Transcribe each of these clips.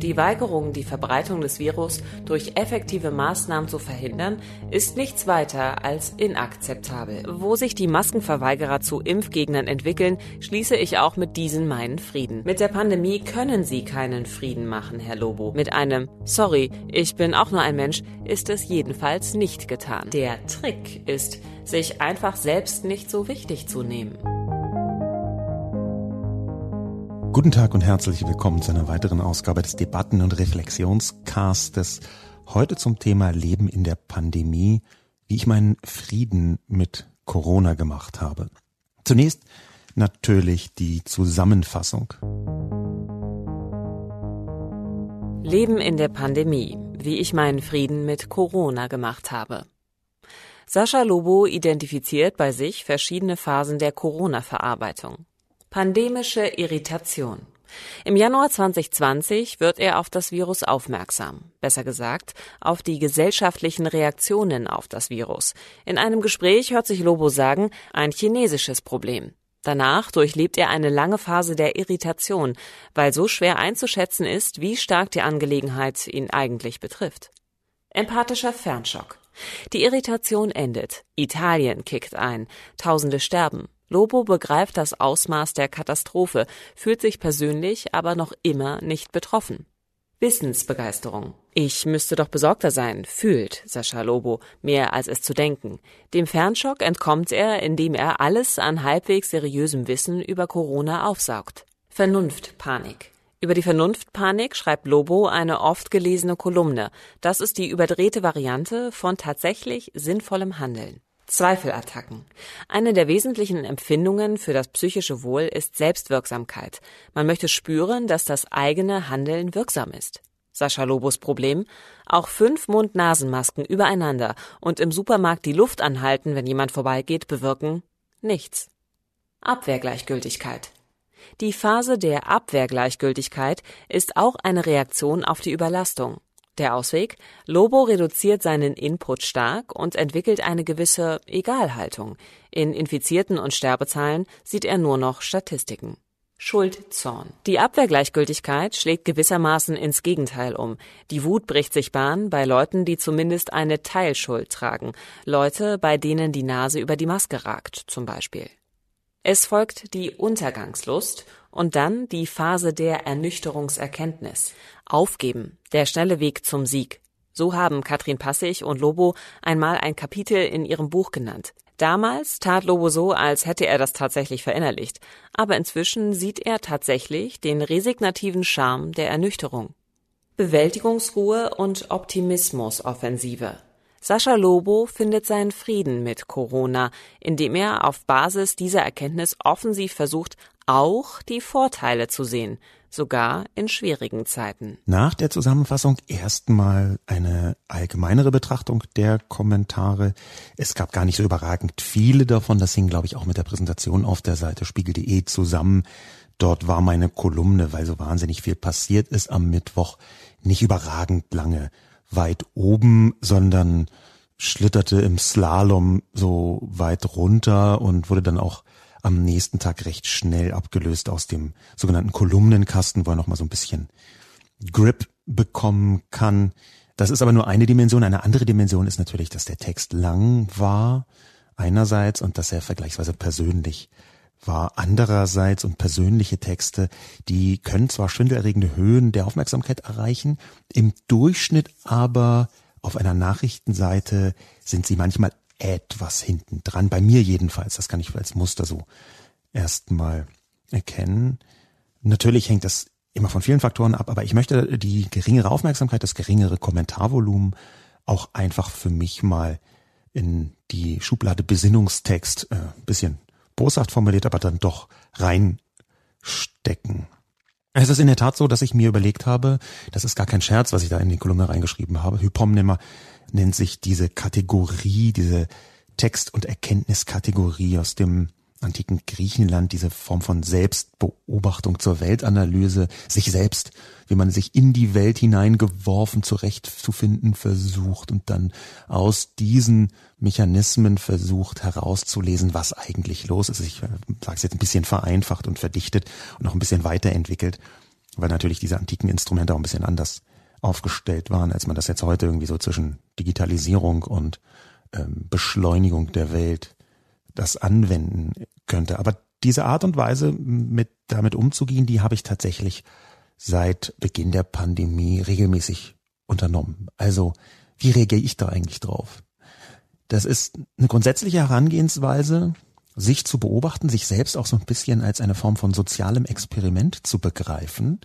Die Weigerung, die Verbreitung des Virus durch effektive Maßnahmen zu verhindern, ist nichts weiter als inakzeptabel. Wo sich die Maskenverweigerer zu Impfgegnern entwickeln, schließe ich auch mit diesen meinen Frieden. Mit der Pandemie können sie keinen Frieden machen, Herr Lobo. Mit einem Sorry, ich bin auch nur ein Mensch ist es jedenfalls nicht getan. Der Trick ist, sich einfach selbst nicht so wichtig zu nehmen. Guten Tag und herzlich willkommen zu einer weiteren Ausgabe des Debatten- und Reflexionscastes. Heute zum Thema Leben in der Pandemie, wie ich meinen Frieden mit Corona gemacht habe. Zunächst natürlich die Zusammenfassung. Leben in der Pandemie, wie ich meinen Frieden mit Corona gemacht habe. Sascha Lobo identifiziert bei sich verschiedene Phasen der Corona-Verarbeitung. Pandemische Irritation. Im Januar 2020 wird er auf das Virus aufmerksam, besser gesagt auf die gesellschaftlichen Reaktionen auf das Virus. In einem Gespräch hört sich Lobo sagen, ein chinesisches Problem. Danach durchlebt er eine lange Phase der Irritation, weil so schwer einzuschätzen ist, wie stark die Angelegenheit ihn eigentlich betrifft. Empathischer Fernschock. Die Irritation endet. Italien kickt ein. Tausende sterben. Lobo begreift das Ausmaß der Katastrophe, fühlt sich persönlich aber noch immer nicht betroffen. Wissensbegeisterung. Ich müsste doch besorgter sein, fühlt Sascha Lobo, mehr als es zu denken. Dem Fernschock entkommt er, indem er alles an halbwegs seriösem Wissen über Corona aufsaugt. Vernunftpanik. Über die Vernunftpanik schreibt Lobo eine oft gelesene Kolumne. Das ist die überdrehte Variante von tatsächlich sinnvollem Handeln. Zweifelattacken. Eine der wesentlichen Empfindungen für das psychische Wohl ist Selbstwirksamkeit. Man möchte spüren, dass das eigene Handeln wirksam ist. Sascha Lobos Problem? Auch fünf Mund-Nasen-Masken übereinander und im Supermarkt die Luft anhalten, wenn jemand vorbeigeht, bewirken nichts. Abwehrgleichgültigkeit. Die Phase der Abwehrgleichgültigkeit ist auch eine Reaktion auf die Überlastung. Der Ausweg? Lobo reduziert seinen Input stark und entwickelt eine gewisse Egalhaltung. In Infizierten und Sterbezahlen sieht er nur noch Statistiken. Schuldzorn. Die Abwehrgleichgültigkeit schlägt gewissermaßen ins Gegenteil um. Die Wut bricht sich Bahn bei Leuten, die zumindest eine Teilschuld tragen. Leute, bei denen die Nase über die Maske ragt, zum Beispiel. Es folgt die Untergangslust und dann die Phase der Ernüchterungserkenntnis. Aufgeben, der schnelle Weg zum Sieg. So haben Katrin Passig und Lobo einmal ein Kapitel in ihrem Buch genannt. Damals tat Lobo so, als hätte er das tatsächlich verinnerlicht, aber inzwischen sieht er tatsächlich den resignativen Charme der Ernüchterung. Bewältigungsruhe und Optimismusoffensive. Sascha Lobo findet seinen Frieden mit Corona, indem er auf Basis dieser Erkenntnis offensiv versucht, auch die Vorteile zu sehen, sogar in schwierigen Zeiten. Nach der Zusammenfassung erstmal eine allgemeinere Betrachtung der Kommentare. Es gab gar nicht so überragend viele davon. Das hing, glaube ich, auch mit der Präsentation auf der Seite spiegel.de zusammen. Dort war meine Kolumne, weil so wahnsinnig viel passiert ist am Mittwoch, nicht überragend lange weit oben, sondern schlitterte im Slalom so weit runter und wurde dann auch am nächsten Tag recht schnell abgelöst aus dem sogenannten Kolumnenkasten, wo er nochmal so ein bisschen Grip bekommen kann. Das ist aber nur eine Dimension. Eine andere Dimension ist natürlich, dass der Text lang war, einerseits, und dass er vergleichsweise persönlich war andererseits und persönliche Texte, die können zwar schwindelerregende Höhen der Aufmerksamkeit erreichen, im Durchschnitt aber auf einer Nachrichtenseite sind sie manchmal etwas hinten dran. Bei mir jedenfalls. Das kann ich als Muster so erstmal erkennen. Natürlich hängt das immer von vielen Faktoren ab, aber ich möchte die geringere Aufmerksamkeit, das geringere Kommentarvolumen auch einfach für mich mal in die Schublade Besinnungstext äh, bisschen boshaft formuliert, aber dann doch reinstecken. Es ist in der Tat so, dass ich mir überlegt habe, das ist gar kein Scherz, was ich da in die Kolumne reingeschrieben habe. Hypomnema nennt sich diese Kategorie, diese Text- und Erkenntniskategorie aus dem antiken Griechenland diese Form von Selbstbeobachtung zur Weltanalyse, sich selbst, wie man sich in die Welt hineingeworfen zurechtzufinden versucht und dann aus diesen Mechanismen versucht herauszulesen, was eigentlich los ist. Ich äh, sage es jetzt ein bisschen vereinfacht und verdichtet und noch ein bisschen weiterentwickelt, weil natürlich diese antiken Instrumente auch ein bisschen anders aufgestellt waren, als man das jetzt heute irgendwie so zwischen Digitalisierung und ähm, Beschleunigung der Welt das anwenden könnte. Aber diese Art und Weise, mit damit umzugehen, die habe ich tatsächlich seit Beginn der Pandemie regelmäßig unternommen. Also, wie reagiere ich da eigentlich drauf? Das ist eine grundsätzliche Herangehensweise, sich zu beobachten, sich selbst auch so ein bisschen als eine Form von sozialem Experiment zu begreifen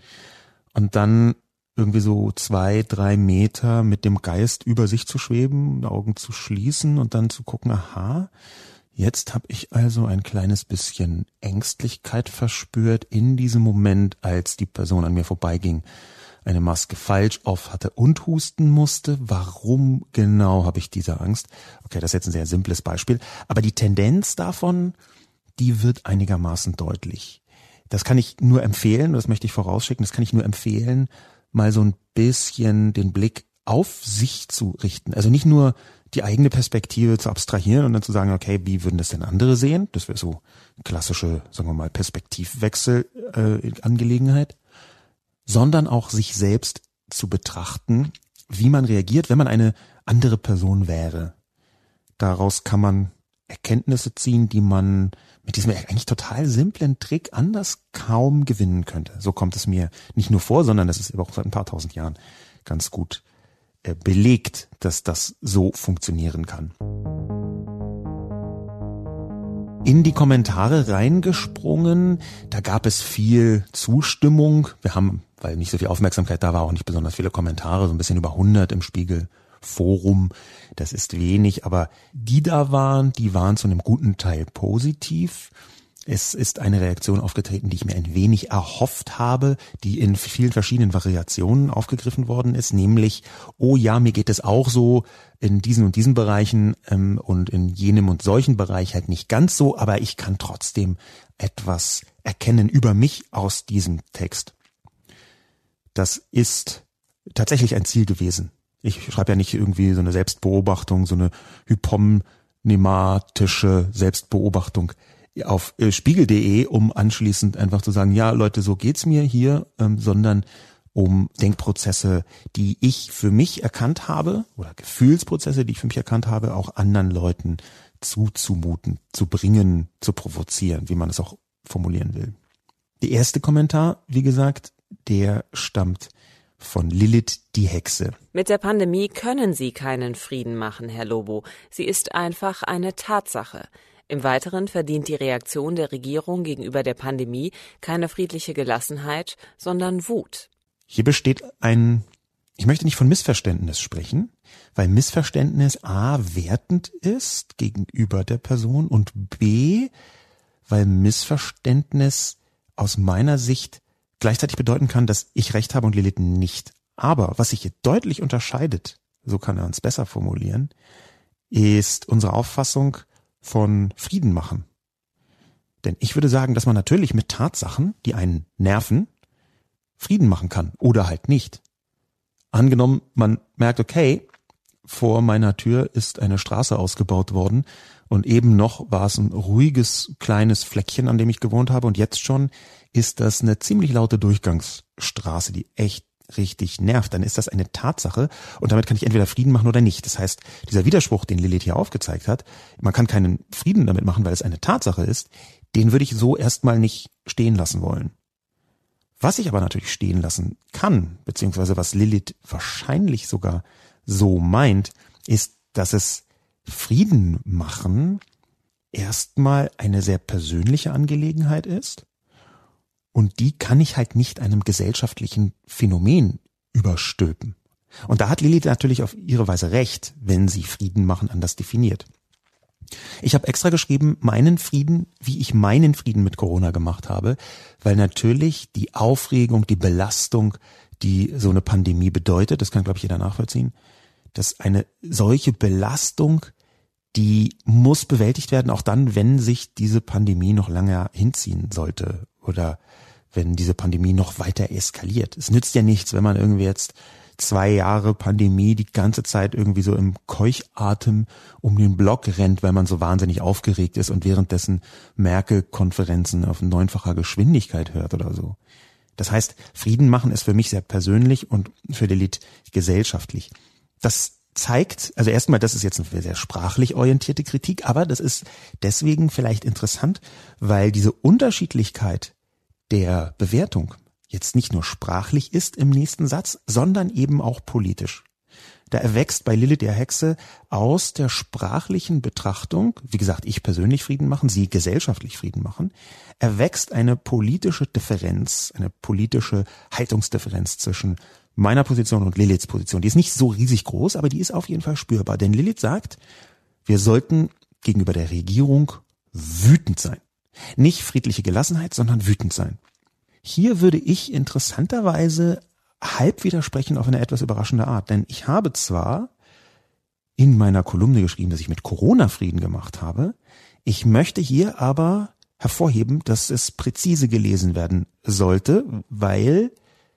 und dann irgendwie so zwei, drei Meter mit dem Geist über sich zu schweben, Augen zu schließen und dann zu gucken, aha, Jetzt habe ich also ein kleines bisschen Ängstlichkeit verspürt in diesem Moment, als die Person an mir vorbeiging, eine Maske falsch auf hatte und husten musste. Warum genau habe ich diese Angst? Okay, das ist jetzt ein sehr simples Beispiel, aber die Tendenz davon, die wird einigermaßen deutlich. Das kann ich nur empfehlen, das möchte ich vorausschicken, das kann ich nur empfehlen, mal so ein bisschen den Blick auf sich zu richten. Also nicht nur die eigene Perspektive zu abstrahieren und dann zu sagen, okay, wie würden das denn andere sehen? Das wäre so klassische, sagen wir mal, Perspektivwechsel-Angelegenheit. Äh, sondern auch sich selbst zu betrachten, wie man reagiert, wenn man eine andere Person wäre. Daraus kann man Erkenntnisse ziehen, die man mit diesem eigentlich total simplen Trick anders kaum gewinnen könnte. So kommt es mir nicht nur vor, sondern das ist auch seit ein paar tausend Jahren ganz gut belegt, dass das so funktionieren kann. In die Kommentare reingesprungen, da gab es viel Zustimmung. Wir haben, weil nicht so viel Aufmerksamkeit da war, auch nicht besonders viele Kommentare, so ein bisschen über 100 im Spiegel Forum. Das ist wenig, aber die da waren, die waren zu einem guten Teil positiv. Es ist eine Reaktion aufgetreten, die ich mir ein wenig erhofft habe, die in vielen verschiedenen Variationen aufgegriffen worden ist, nämlich, oh ja, mir geht es auch so in diesen und diesen Bereichen ähm, und in jenem und solchen Bereich halt nicht ganz so, aber ich kann trotzdem etwas erkennen über mich aus diesem Text. Das ist tatsächlich ein Ziel gewesen. Ich schreibe ja nicht irgendwie so eine Selbstbeobachtung, so eine hypomnematische Selbstbeobachtung auf äh, spiegel.de, um anschließend einfach zu sagen, ja Leute, so geht's mir hier, ähm, sondern um Denkprozesse, die ich für mich erkannt habe oder Gefühlsprozesse, die ich für mich erkannt habe, auch anderen Leuten zuzumuten, zu bringen, zu provozieren, wie man es auch formulieren will. Der erste Kommentar, wie gesagt, der stammt von Lilith die Hexe. Mit der Pandemie können Sie keinen Frieden machen, Herr Lobo. Sie ist einfach eine Tatsache. Im Weiteren verdient die Reaktion der Regierung gegenüber der Pandemie keine friedliche Gelassenheit, sondern Wut. Hier besteht ein, ich möchte nicht von Missverständnis sprechen, weil Missverständnis A wertend ist gegenüber der Person und B, weil Missverständnis aus meiner Sicht gleichzeitig bedeuten kann, dass ich recht habe und Lilith nicht. Aber was sich hier deutlich unterscheidet, so kann er uns besser formulieren, ist unsere Auffassung, von Frieden machen. Denn ich würde sagen, dass man natürlich mit Tatsachen, die einen nerven, Frieden machen kann oder halt nicht. Angenommen, man merkt, okay, vor meiner Tür ist eine Straße ausgebaut worden und eben noch war es ein ruhiges kleines Fleckchen, an dem ich gewohnt habe und jetzt schon ist das eine ziemlich laute Durchgangsstraße, die echt richtig nervt, dann ist das eine Tatsache und damit kann ich entweder Frieden machen oder nicht. Das heißt, dieser Widerspruch, den Lilith hier aufgezeigt hat, man kann keinen Frieden damit machen, weil es eine Tatsache ist, den würde ich so erstmal nicht stehen lassen wollen. Was ich aber natürlich stehen lassen kann, beziehungsweise was Lilith wahrscheinlich sogar so meint, ist, dass es Frieden machen erstmal eine sehr persönliche Angelegenheit ist und die kann ich halt nicht einem gesellschaftlichen Phänomen überstülpen. Und da hat Lilith natürlich auf ihre Weise recht, wenn sie Frieden machen anders definiert. Ich habe extra geschrieben, meinen Frieden, wie ich meinen Frieden mit Corona gemacht habe, weil natürlich die Aufregung, die Belastung, die so eine Pandemie bedeutet, das kann, glaube ich, jeder nachvollziehen, dass eine solche Belastung die muss bewältigt werden, auch dann, wenn sich diese Pandemie noch lange hinziehen sollte oder wenn diese Pandemie noch weiter eskaliert. Es nützt ja nichts, wenn man irgendwie jetzt zwei Jahre Pandemie die ganze Zeit irgendwie so im Keuchatem um den Block rennt, weil man so wahnsinnig aufgeregt ist und währenddessen Merkel-Konferenzen auf neunfacher Geschwindigkeit hört oder so. Das heißt, Frieden machen ist für mich sehr persönlich und für Lilith gesellschaftlich. Das zeigt, also erstmal, das ist jetzt eine sehr sprachlich orientierte Kritik, aber das ist deswegen vielleicht interessant, weil diese Unterschiedlichkeit der Bewertung jetzt nicht nur sprachlich ist im nächsten Satz, sondern eben auch politisch. Da erwächst bei Lilith der Hexe aus der sprachlichen Betrachtung, wie gesagt, ich persönlich Frieden machen, sie gesellschaftlich Frieden machen, erwächst eine politische Differenz, eine politische Haltungsdifferenz zwischen meiner Position und Liliths Position. Die ist nicht so riesig groß, aber die ist auf jeden Fall spürbar. Denn Lilith sagt, wir sollten gegenüber der Regierung wütend sein. Nicht friedliche Gelassenheit, sondern wütend sein. Hier würde ich interessanterweise halb widersprechen auf eine etwas überraschende Art. Denn ich habe zwar in meiner Kolumne geschrieben, dass ich mit Corona Frieden gemacht habe. Ich möchte hier aber hervorheben, dass es präzise gelesen werden sollte, weil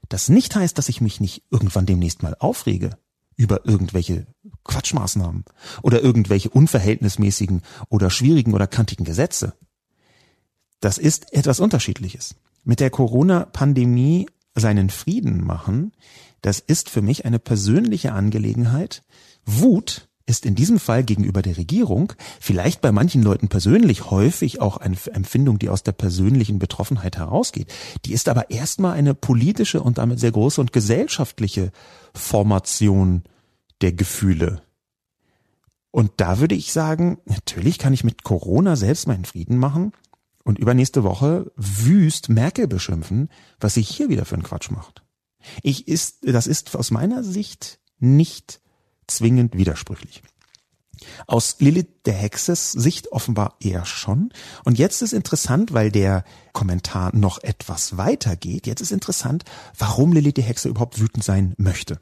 das nicht heißt, dass ich mich nicht irgendwann demnächst mal aufrege über irgendwelche Quatschmaßnahmen oder irgendwelche unverhältnismäßigen oder schwierigen oder kantigen Gesetze. Das ist etwas Unterschiedliches. Mit der Corona-Pandemie seinen Frieden machen, das ist für mich eine persönliche Angelegenheit. Wut ist in diesem Fall gegenüber der Regierung vielleicht bei manchen Leuten persönlich häufig auch eine Empfindung, die aus der persönlichen Betroffenheit herausgeht. Die ist aber erstmal eine politische und damit sehr große und gesellschaftliche Formation der Gefühle. Und da würde ich sagen, natürlich kann ich mit Corona selbst meinen Frieden machen und übernächste Woche wüst Merkel beschimpfen, was sie hier wieder für einen Quatsch macht. Ich ist, das ist aus meiner Sicht nicht zwingend widersprüchlich. Aus Lilith der Hexes Sicht offenbar eher schon. Und jetzt ist interessant, weil der Kommentar noch etwas weiter geht. Jetzt ist interessant, warum Lilith die Hexe überhaupt wütend sein möchte.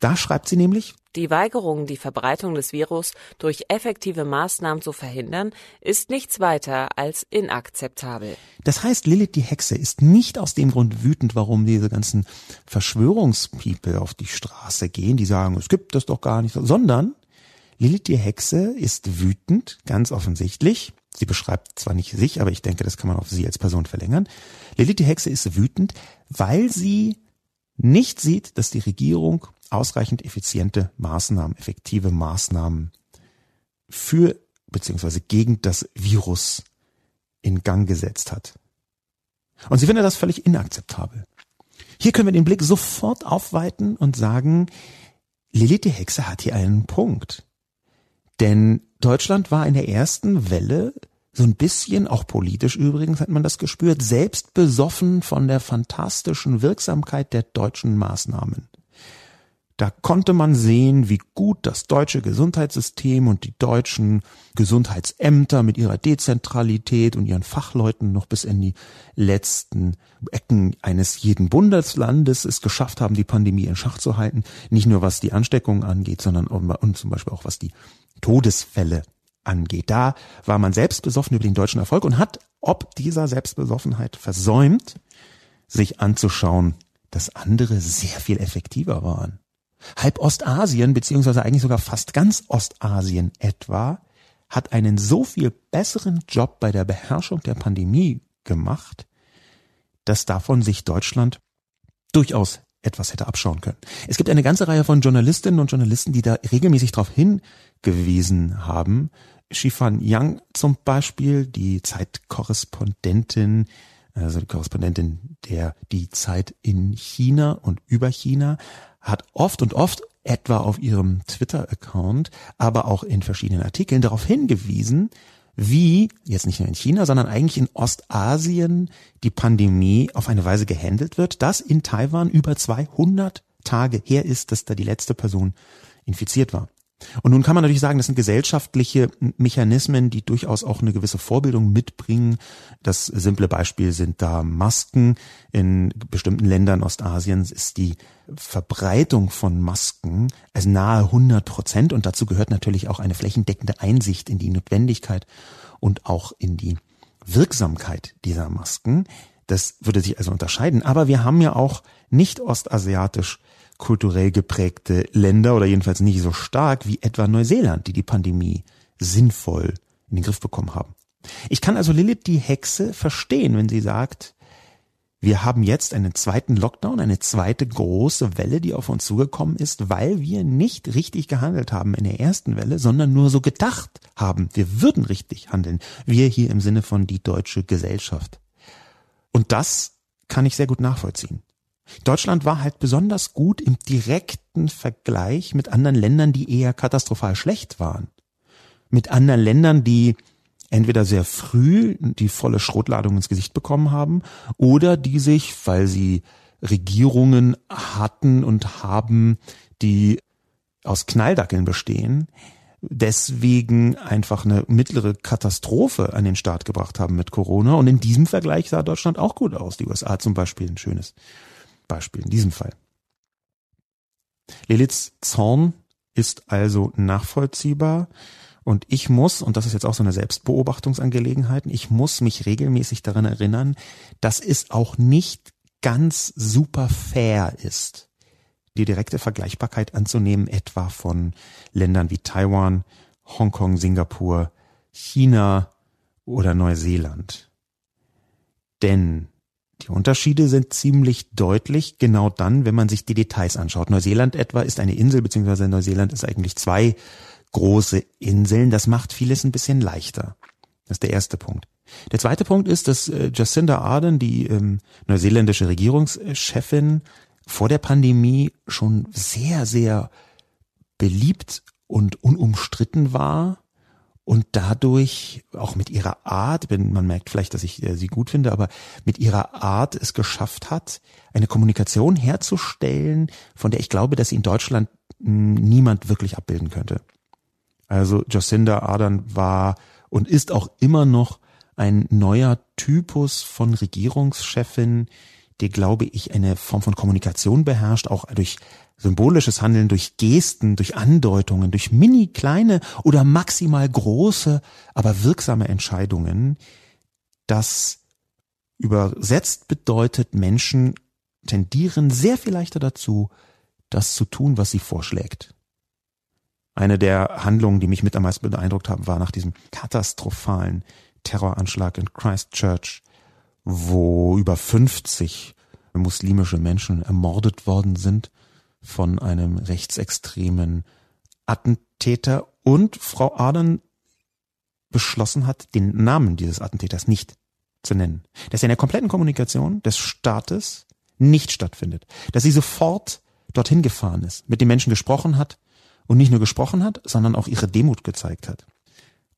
Da schreibt sie nämlich, die Weigerung, die Verbreitung des Virus durch effektive Maßnahmen zu verhindern, ist nichts weiter als inakzeptabel. Das heißt, Lilith die Hexe ist nicht aus dem Grund wütend, warum diese ganzen Verschwörungspeople auf die Straße gehen, die sagen, es gibt das doch gar nicht, sondern Lilith die Hexe ist wütend, ganz offensichtlich. Sie beschreibt zwar nicht sich, aber ich denke, das kann man auf sie als Person verlängern. Lilith die Hexe ist wütend, weil sie nicht sieht, dass die Regierung ausreichend effiziente Maßnahmen, effektive Maßnahmen für beziehungsweise gegen das Virus in Gang gesetzt hat. Und sie findet das völlig inakzeptabel. Hier können wir den Blick sofort aufweiten und sagen, Lilith die Hexe hat hier einen Punkt. Denn Deutschland war in der ersten Welle so ein bisschen, auch politisch übrigens hat man das gespürt, selbst besoffen von der fantastischen Wirksamkeit der deutschen Maßnahmen. Da konnte man sehen, wie gut das deutsche Gesundheitssystem und die deutschen Gesundheitsämter mit ihrer Dezentralität und ihren Fachleuten noch bis in die letzten Ecken eines jeden Bundeslandes es geschafft haben, die Pandemie in Schach zu halten. Nicht nur was die Ansteckung angeht, sondern und zum Beispiel auch was die Todesfälle angeht. Da war man selbst besoffen über den deutschen Erfolg und hat ob dieser Selbstbesoffenheit versäumt, sich anzuschauen, dass andere sehr viel effektiver waren. Halb Ostasien, beziehungsweise eigentlich sogar fast ganz Ostasien etwa, hat einen so viel besseren Job bei der Beherrschung der Pandemie gemacht, dass davon sich Deutschland durchaus etwas hätte abschauen können. Es gibt eine ganze Reihe von Journalistinnen und Journalisten, die da regelmäßig darauf hingewiesen haben. Shifan Yang zum Beispiel, die Zeitkorrespondentin, also die Korrespondentin der Die Zeit in China und über China, hat oft und oft etwa auf ihrem Twitter-Account, aber auch in verschiedenen Artikeln darauf hingewiesen, wie jetzt nicht nur in China, sondern eigentlich in Ostasien die Pandemie auf eine Weise gehandelt wird, dass in Taiwan über 200 Tage her ist, dass da die letzte Person infiziert war. Und nun kann man natürlich sagen, das sind gesellschaftliche Mechanismen, die durchaus auch eine gewisse Vorbildung mitbringen. Das simple Beispiel sind da Masken. In bestimmten Ländern Ostasiens ist die Verbreitung von Masken also nahe 100 Prozent und dazu gehört natürlich auch eine flächendeckende Einsicht in die Notwendigkeit und auch in die Wirksamkeit dieser Masken. Das würde sich also unterscheiden. Aber wir haben ja auch nicht ostasiatisch kulturell geprägte Länder oder jedenfalls nicht so stark wie etwa Neuseeland, die die Pandemie sinnvoll in den Griff bekommen haben. Ich kann also Lilith die Hexe verstehen, wenn sie sagt, wir haben jetzt einen zweiten Lockdown, eine zweite große Welle, die auf uns zugekommen ist, weil wir nicht richtig gehandelt haben in der ersten Welle, sondern nur so gedacht haben, wir würden richtig handeln. Wir hier im Sinne von die deutsche Gesellschaft. Und das kann ich sehr gut nachvollziehen. Deutschland war halt besonders gut im direkten Vergleich mit anderen Ländern, die eher katastrophal schlecht waren. Mit anderen Ländern, die entweder sehr früh die volle Schrotladung ins Gesicht bekommen haben oder die sich, weil sie Regierungen hatten und haben, die aus Knalldackeln bestehen, deswegen einfach eine mittlere Katastrophe an den Start gebracht haben mit Corona. Und in diesem Vergleich sah Deutschland auch gut aus. Die USA zum Beispiel ein schönes Beispiel in diesem Fall. Liliths Zorn ist also nachvollziehbar. Und ich muss, und das ist jetzt auch so eine Selbstbeobachtungsangelegenheit, ich muss mich regelmäßig daran erinnern, dass es auch nicht ganz super fair ist, die direkte Vergleichbarkeit anzunehmen, etwa von Ländern wie Taiwan, Hongkong, Singapur, China oder Neuseeland. Denn die Unterschiede sind ziemlich deutlich, genau dann, wenn man sich die Details anschaut. Neuseeland etwa ist eine Insel, beziehungsweise Neuseeland ist eigentlich zwei große Inseln. Das macht vieles ein bisschen leichter. Das ist der erste Punkt. Der zweite Punkt ist, dass äh, Jacinda Ardern, die ähm, neuseeländische Regierungschefin, vor der Pandemie schon sehr, sehr beliebt und unumstritten war und dadurch auch mit ihrer Art, man merkt vielleicht, dass ich äh, sie gut finde, aber mit ihrer Art es geschafft hat, eine Kommunikation herzustellen, von der ich glaube, dass sie in Deutschland hm, niemand wirklich abbilden könnte. Also Jacinda Ardern war und ist auch immer noch ein neuer Typus von Regierungschefin, der, glaube ich, eine Form von Kommunikation beherrscht, auch durch symbolisches Handeln, durch Gesten, durch Andeutungen, durch mini kleine oder maximal große, aber wirksame Entscheidungen, das übersetzt bedeutet, Menschen tendieren sehr viel leichter dazu, das zu tun, was sie vorschlägt. Eine der Handlungen, die mich mit am meisten beeindruckt haben, war nach diesem katastrophalen Terroranschlag in Christchurch, wo über 50 muslimische Menschen ermordet worden sind von einem rechtsextremen Attentäter und Frau Adern beschlossen hat, den Namen dieses Attentäters nicht zu nennen. Dass er in der kompletten Kommunikation des Staates nicht stattfindet. Dass sie sofort dorthin gefahren ist, mit den Menschen gesprochen hat und nicht nur gesprochen hat, sondern auch ihre Demut gezeigt hat.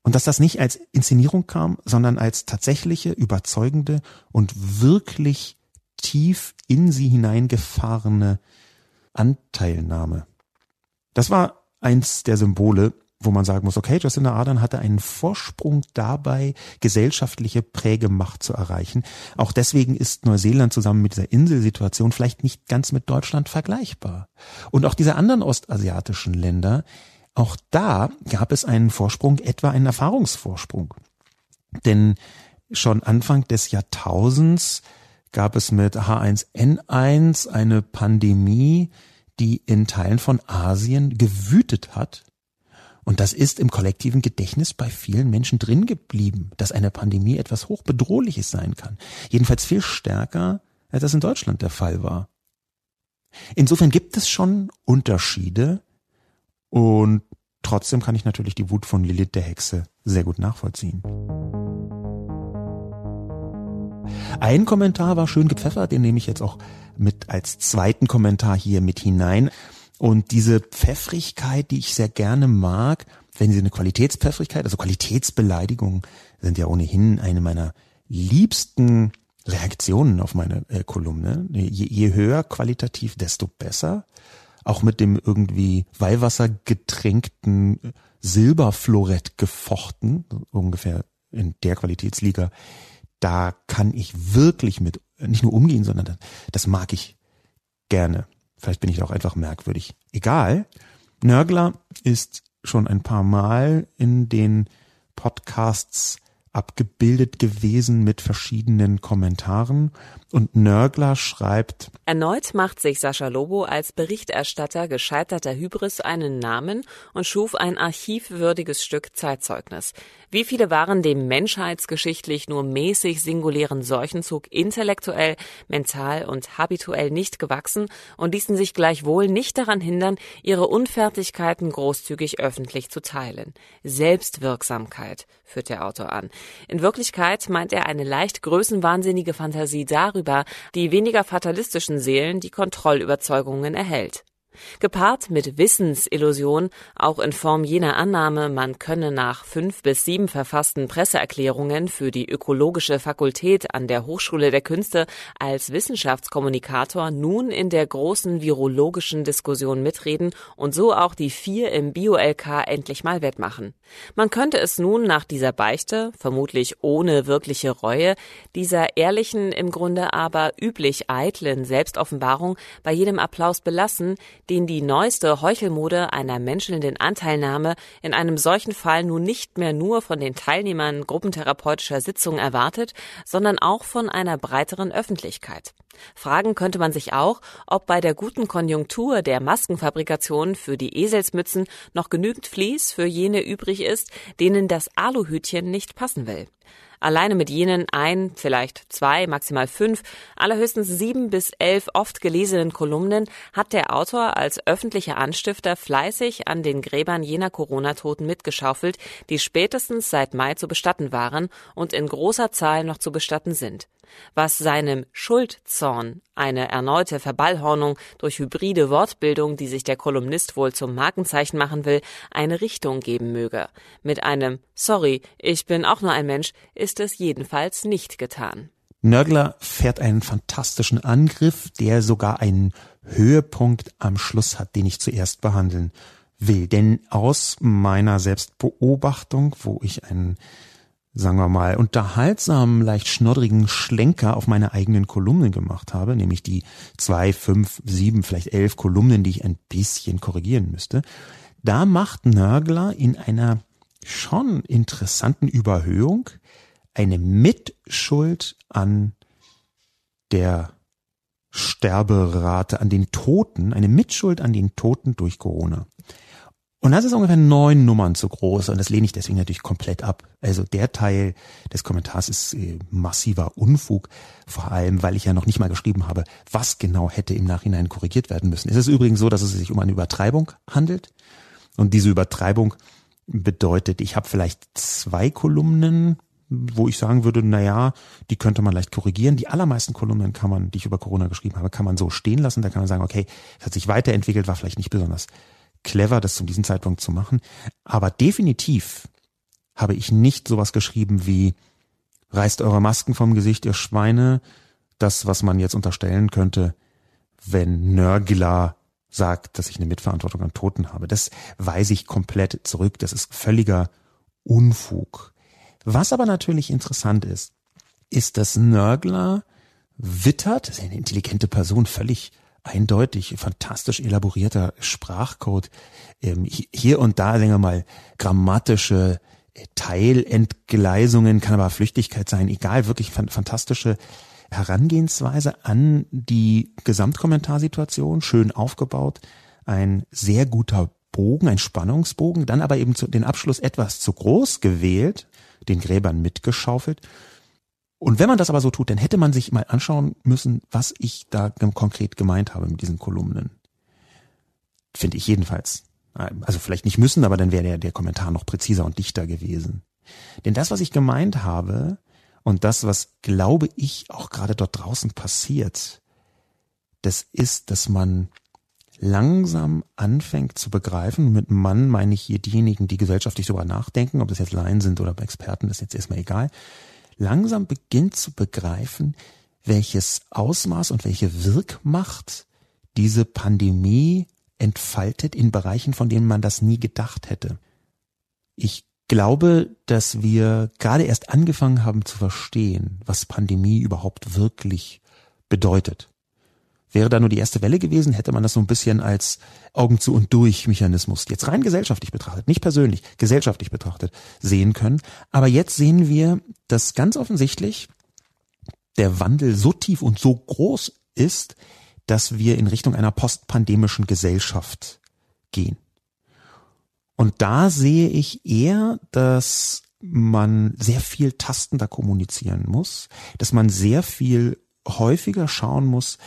Und dass das nicht als Inszenierung kam, sondern als tatsächliche, überzeugende und wirklich tief in sie hineingefahrene Anteilnahme. Das war eins der Symbole, wo man sagen muss, okay, Jacinda Ardern hatte einen Vorsprung dabei, gesellschaftliche Prägemacht zu erreichen. Auch deswegen ist Neuseeland zusammen mit dieser Inselsituation vielleicht nicht ganz mit Deutschland vergleichbar. Und auch diese anderen ostasiatischen Länder, auch da gab es einen Vorsprung, etwa einen Erfahrungsvorsprung. Denn schon Anfang des Jahrtausends gab es mit H1N1 eine Pandemie, die in Teilen von Asien gewütet hat. Und das ist im kollektiven Gedächtnis bei vielen Menschen drin geblieben, dass eine Pandemie etwas hochbedrohliches sein kann. Jedenfalls viel stärker, als das in Deutschland der Fall war. Insofern gibt es schon Unterschiede und trotzdem kann ich natürlich die Wut von Lilith der Hexe sehr gut nachvollziehen. Ein Kommentar war schön gepfeffert, den nehme ich jetzt auch mit als zweiten Kommentar hier mit hinein. Und diese Pfeffrigkeit, die ich sehr gerne mag, wenn sie eine Qualitätspfeffrigkeit, also Qualitätsbeleidigungen sind ja ohnehin eine meiner liebsten Reaktionen auf meine äh, Kolumne. Je, je höher qualitativ, desto besser. auch mit dem irgendwie Weihwasser getränkten Silberflorett gefochten, ungefähr in der Qualitätsliga. Da kann ich wirklich mit nicht nur umgehen, sondern das mag ich gerne. Vielleicht bin ich auch einfach merkwürdig. Egal. Nörgler ist schon ein paar Mal in den Podcasts abgebildet gewesen mit verschiedenen Kommentaren. Und Nörgler schreibt, Erneut macht sich Sascha Lobo als Berichterstatter gescheiterter Hybris einen Namen und schuf ein archivwürdiges Stück Zeitzeugnis. Wie viele waren dem menschheitsgeschichtlich nur mäßig singulären Seuchenzug intellektuell, mental und habituell nicht gewachsen und ließen sich gleichwohl nicht daran hindern, ihre Unfertigkeiten großzügig öffentlich zu teilen. Selbstwirksamkeit, führt der Autor an. In Wirklichkeit meint er eine leicht größenwahnsinnige Fantasie darüber, die weniger fatalistischen Seelen die Kontrollüberzeugungen erhält. Gepaart mit Wissensillusion, auch in Form jener Annahme, man könne nach fünf bis sieben verfassten Presseerklärungen für die ökologische Fakultät an der Hochschule der Künste als Wissenschaftskommunikator nun in der großen virologischen Diskussion mitreden und so auch die vier im Bio-LK endlich mal wettmachen. Man könnte es nun nach dieser Beichte, vermutlich ohne wirkliche Reue, dieser ehrlichen, im Grunde aber üblich eitlen Selbstoffenbarung bei jedem Applaus belassen, den die neueste Heuchelmode einer menschelnden Anteilnahme in einem solchen Fall nun nicht mehr nur von den Teilnehmern gruppentherapeutischer Sitzungen erwartet, sondern auch von einer breiteren Öffentlichkeit. Fragen könnte man sich auch, ob bei der guten Konjunktur der Maskenfabrikation für die Eselsmützen noch genügend Vlies für jene übrig ist, denen das Aluhütchen nicht passen will. Alleine mit jenen ein, vielleicht zwei, maximal fünf, allerhöchstens sieben bis elf oft gelesenen Kolumnen hat der Autor als öffentlicher Anstifter fleißig an den Gräbern jener Corona-Toten mitgeschaufelt, die spätestens seit Mai zu bestatten waren und in großer Zahl noch zu bestatten sind was seinem Schuldzorn, eine erneute Verballhornung durch hybride Wortbildung, die sich der Kolumnist wohl zum Markenzeichen machen will, eine Richtung geben möge. Mit einem Sorry, ich bin auch nur ein Mensch ist es jedenfalls nicht getan. Nörgler fährt einen fantastischen Angriff, der sogar einen Höhepunkt am Schluss hat, den ich zuerst behandeln will. Denn aus meiner Selbstbeobachtung, wo ich einen sagen wir mal, unterhaltsamen, leicht schnoddrigen Schlenker auf meine eigenen Kolumnen gemacht habe, nämlich die zwei, fünf, sieben, vielleicht elf Kolumnen, die ich ein bisschen korrigieren müsste. Da macht Nörgler in einer schon interessanten Überhöhung eine Mitschuld an der Sterberate, an den Toten, eine Mitschuld an den Toten durch Corona. Und das ist ungefähr neun Nummern zu groß und das lehne ich deswegen natürlich komplett ab. Also der Teil des Kommentars ist äh, massiver Unfug, vor allem weil ich ja noch nicht mal geschrieben habe, was genau hätte im Nachhinein korrigiert werden müssen. Es ist übrigens so, dass es sich um eine Übertreibung handelt und diese Übertreibung bedeutet, ich habe vielleicht zwei Kolumnen, wo ich sagen würde, na ja, die könnte man leicht korrigieren. Die allermeisten Kolumnen kann man, die ich über Corona geschrieben habe, kann man so stehen lassen. Da kann man sagen, okay, es hat sich weiterentwickelt, war vielleicht nicht besonders clever, das zu diesem Zeitpunkt zu machen. Aber definitiv habe ich nicht sowas geschrieben wie reißt eure Masken vom Gesicht, ihr Schweine. Das, was man jetzt unterstellen könnte, wenn Nörgler sagt, dass ich eine Mitverantwortung an Toten habe. Das weise ich komplett zurück. Das ist völliger Unfug. Was aber natürlich interessant ist, ist, dass Nörgler wittert, das ist eine intelligente Person, völlig eindeutig fantastisch elaborierter Sprachcode. Ähm, hier und da, sagen wir mal, grammatische äh, Teilentgleisungen, kann aber Flüchtigkeit sein, egal, wirklich fantastische Herangehensweise an die Gesamtkommentarsituation, schön aufgebaut, ein sehr guter Bogen, ein Spannungsbogen, dann aber eben zu, den Abschluss etwas zu groß gewählt, den Gräbern mitgeschaufelt und wenn man das aber so tut, dann hätte man sich mal anschauen müssen, was ich da konkret gemeint habe mit diesen Kolumnen. Finde ich jedenfalls. Also vielleicht nicht müssen, aber dann wäre der, der Kommentar noch präziser und dichter gewesen. Denn das, was ich gemeint habe und das, was glaube ich auch gerade dort draußen passiert, das ist, dass man langsam anfängt zu begreifen, mit Mann meine ich hier diejenigen, die gesellschaftlich darüber nachdenken, ob das jetzt Laien sind oder Experten, das ist jetzt erstmal egal, langsam beginnt zu begreifen, welches Ausmaß und welche Wirkmacht diese Pandemie entfaltet in Bereichen, von denen man das nie gedacht hätte. Ich glaube, dass wir gerade erst angefangen haben zu verstehen, was Pandemie überhaupt wirklich bedeutet. Wäre da nur die erste Welle gewesen, hätte man das so ein bisschen als Augen zu und durch Mechanismus, jetzt rein gesellschaftlich betrachtet, nicht persönlich, gesellschaftlich betrachtet, sehen können. Aber jetzt sehen wir, dass ganz offensichtlich der Wandel so tief und so groß ist, dass wir in Richtung einer postpandemischen Gesellschaft gehen. Und da sehe ich eher, dass man sehr viel tastender kommunizieren muss, dass man sehr viel häufiger schauen muss,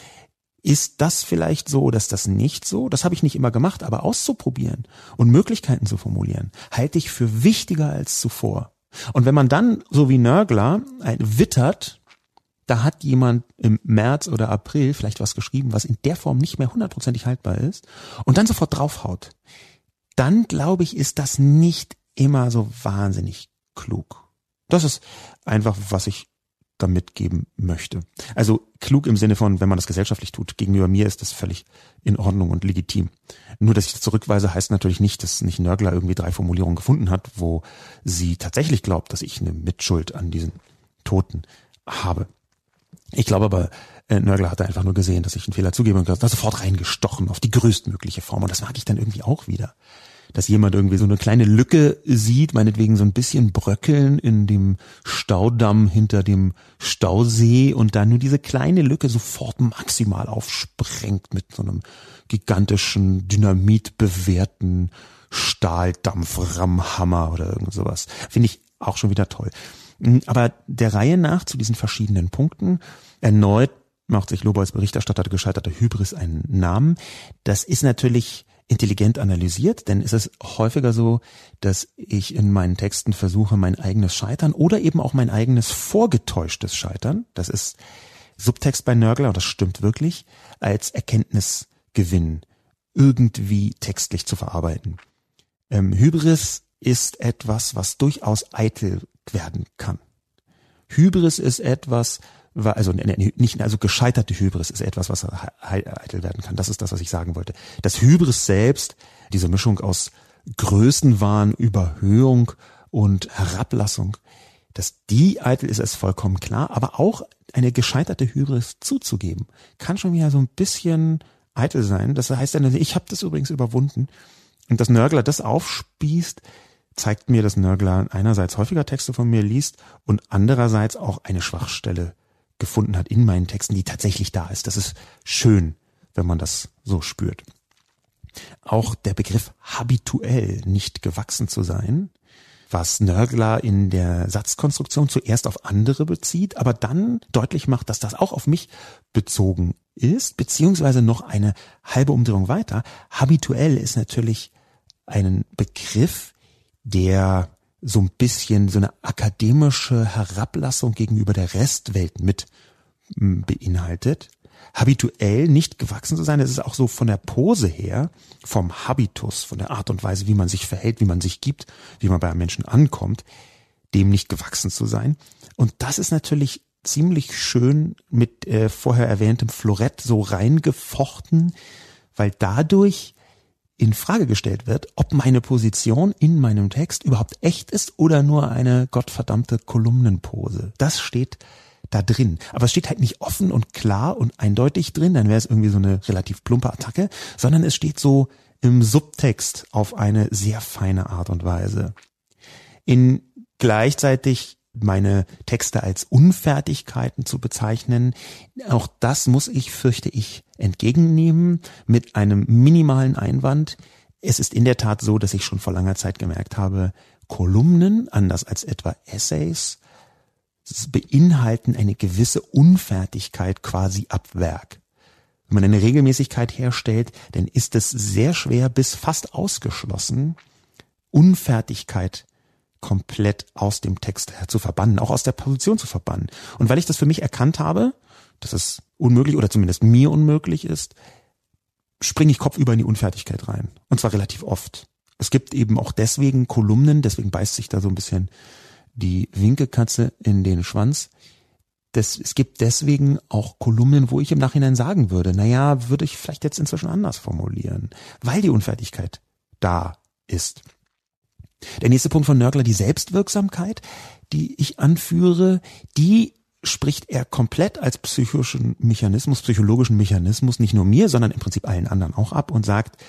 ist das vielleicht so, dass das nicht so? Das habe ich nicht immer gemacht, aber auszuprobieren und Möglichkeiten zu formulieren, halte ich für wichtiger als zuvor. Und wenn man dann, so wie Nörgler, ein wittert, da hat jemand im März oder April vielleicht was geschrieben, was in der Form nicht mehr hundertprozentig haltbar ist, und dann sofort draufhaut, dann glaube ich, ist das nicht immer so wahnsinnig klug. Das ist einfach, was ich da mitgeben möchte. Also klug im Sinne von, wenn man das gesellschaftlich tut, gegenüber mir ist das völlig in Ordnung und legitim. Nur, dass ich das zurückweise, heißt natürlich nicht, dass nicht Nörgler irgendwie drei Formulierungen gefunden hat, wo sie tatsächlich glaubt, dass ich eine Mitschuld an diesen Toten habe. Ich glaube aber, äh, Nörgler hat einfach nur gesehen, dass ich einen Fehler zugebe und hat sofort reingestochen auf die größtmögliche Form. Und das mag ich dann irgendwie auch wieder dass jemand irgendwie so eine kleine Lücke sieht, meinetwegen so ein bisschen Bröckeln in dem Staudamm hinter dem Stausee und dann nur diese kleine Lücke sofort maximal aufsprengt mit so einem gigantischen, dynamitbewehrten Stahldampframmhammer oder irgend sowas. Finde ich auch schon wieder toll. Hm, aber der Reihe nach zu diesen verschiedenen Punkten erneut macht sich Lobo als Berichterstatter gescheiterter Hybris einen Namen. Das ist natürlich intelligent analysiert, denn es ist häufiger so, dass ich in meinen Texten versuche, mein eigenes Scheitern oder eben auch mein eigenes vorgetäuschtes Scheitern, das ist Subtext bei Nörgler, und das stimmt wirklich, als Erkenntnisgewinn irgendwie textlich zu verarbeiten. Ähm, Hybris ist etwas, was durchaus eitel werden kann. Hybris ist etwas, war also nicht also gescheiterte Hybris ist etwas, was eitel werden kann. Das ist das, was ich sagen wollte. Das Hybris selbst, diese Mischung aus Größenwahn, Überhöhung und Herablassung, dass die eitel ist, ist vollkommen klar, aber auch eine gescheiterte Hybris zuzugeben, kann schon wieder so ein bisschen eitel sein. Das heißt, ich habe das übrigens überwunden. Und dass Nörgler das aufspießt, zeigt mir, dass Nörgler einerseits häufiger Texte von mir liest und andererseits auch eine Schwachstelle gefunden hat in meinen Texten, die tatsächlich da ist. Das ist schön, wenn man das so spürt. Auch der Begriff habituell nicht gewachsen zu sein, was Nörgler in der Satzkonstruktion zuerst auf andere bezieht, aber dann deutlich macht, dass das auch auf mich bezogen ist, beziehungsweise noch eine halbe Umdrehung weiter. Habituell ist natürlich ein Begriff, der so ein bisschen so eine akademische Herablassung gegenüber der Restwelt mit hm, beinhaltet. Habituell nicht gewachsen zu sein, das ist auch so von der Pose her, vom Habitus, von der Art und Weise, wie man sich verhält, wie man sich gibt, wie man bei einem Menschen ankommt, dem nicht gewachsen zu sein. Und das ist natürlich ziemlich schön mit äh, vorher erwähntem Florett so reingefochten, weil dadurch in Frage gestellt wird, ob meine Position in meinem Text überhaupt echt ist oder nur eine gottverdammte Kolumnenpose. Das steht da drin. Aber es steht halt nicht offen und klar und eindeutig drin, dann wäre es irgendwie so eine relativ plumpe Attacke, sondern es steht so im Subtext auf eine sehr feine Art und Weise. In gleichzeitig meine Texte als Unfertigkeiten zu bezeichnen. Auch das muss ich, fürchte ich, entgegennehmen mit einem minimalen Einwand. Es ist in der Tat so, dass ich schon vor langer Zeit gemerkt habe, Kolumnen, anders als etwa Essays, beinhalten eine gewisse Unfertigkeit quasi ab Werk. Wenn man eine Regelmäßigkeit herstellt, dann ist es sehr schwer bis fast ausgeschlossen, Unfertigkeit komplett aus dem Text zu verbannen, auch aus der Position zu verbannen. Und weil ich das für mich erkannt habe, dass es unmöglich oder zumindest mir unmöglich ist, springe ich kopfüber in die Unfertigkeit rein. Und zwar relativ oft. Es gibt eben auch deswegen Kolumnen, deswegen beißt sich da so ein bisschen die Winkekatze in den Schwanz. das, es gibt deswegen auch Kolumnen, wo ich im Nachhinein sagen würde, naja, würde ich vielleicht jetzt inzwischen anders formulieren, weil die Unfertigkeit da ist. Der nächste Punkt von Nörgler, die Selbstwirksamkeit, die ich anführe, die spricht er komplett als psychischen Mechanismus, psychologischen Mechanismus, nicht nur mir, sondern im Prinzip allen anderen auch ab und sagt,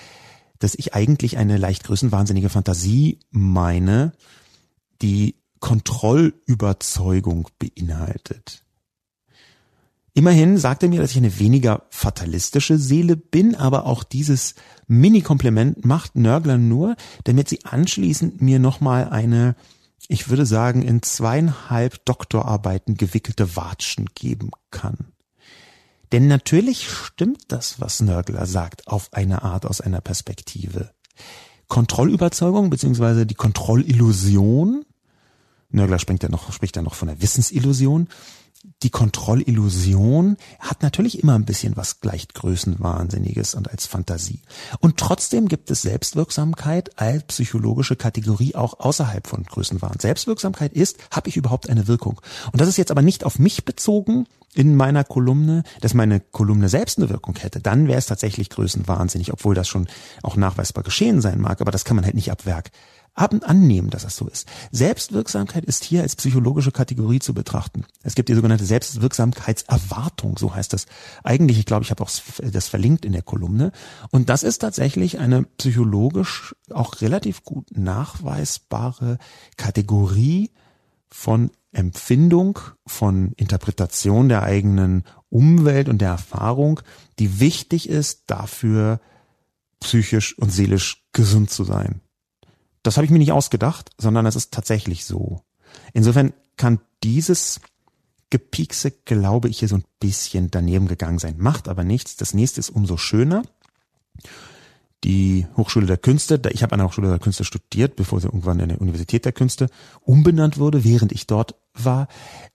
dass ich eigentlich eine leicht größenwahnsinnige Fantasie meine, die Kontrollüberzeugung beinhaltet. Immerhin sagt er mir, dass ich eine weniger fatalistische Seele bin, aber auch dieses Mini-Kompliment macht Nörgler nur, damit sie anschließend mir nochmal eine, ich würde sagen, in zweieinhalb Doktorarbeiten gewickelte Watschen geben kann. Denn natürlich stimmt das, was Nörgler sagt, auf eine Art aus einer Perspektive. Kontrollüberzeugung beziehungsweise die Kontrollillusion, Nörgler spricht ja noch, spricht ja noch von der Wissensillusion, die Kontrollillusion hat natürlich immer ein bisschen was leicht Größenwahnsinniges und als Fantasie. Und trotzdem gibt es Selbstwirksamkeit als psychologische Kategorie auch außerhalb von Größenwahn. Selbstwirksamkeit ist, habe ich überhaupt eine Wirkung? Und das ist jetzt aber nicht auf mich bezogen in meiner Kolumne, dass meine Kolumne selbst eine Wirkung hätte. Dann wäre es tatsächlich größenwahnsinnig, obwohl das schon auch nachweisbar geschehen sein mag. Aber das kann man halt nicht ab Werk annehmen, dass das so ist. Selbstwirksamkeit ist hier als psychologische Kategorie zu betrachten. Es gibt die sogenannte Selbstwirksamkeitserwartung, so heißt das. Eigentlich, ich glaube, ich habe auch das verlinkt in der Kolumne. Und das ist tatsächlich eine psychologisch auch relativ gut nachweisbare Kategorie von Empfindung, von Interpretation der eigenen Umwelt und der Erfahrung, die wichtig ist dafür, psychisch und seelisch gesund zu sein. Das habe ich mir nicht ausgedacht, sondern es ist tatsächlich so. Insofern kann dieses Gepiekse, glaube ich, hier so ein bisschen daneben gegangen sein. Macht aber nichts. Das nächste ist umso schöner. Die Hochschule der Künste, ich habe an der Hochschule der Künste studiert, bevor sie irgendwann in der Universität der Künste umbenannt wurde, während ich dort war.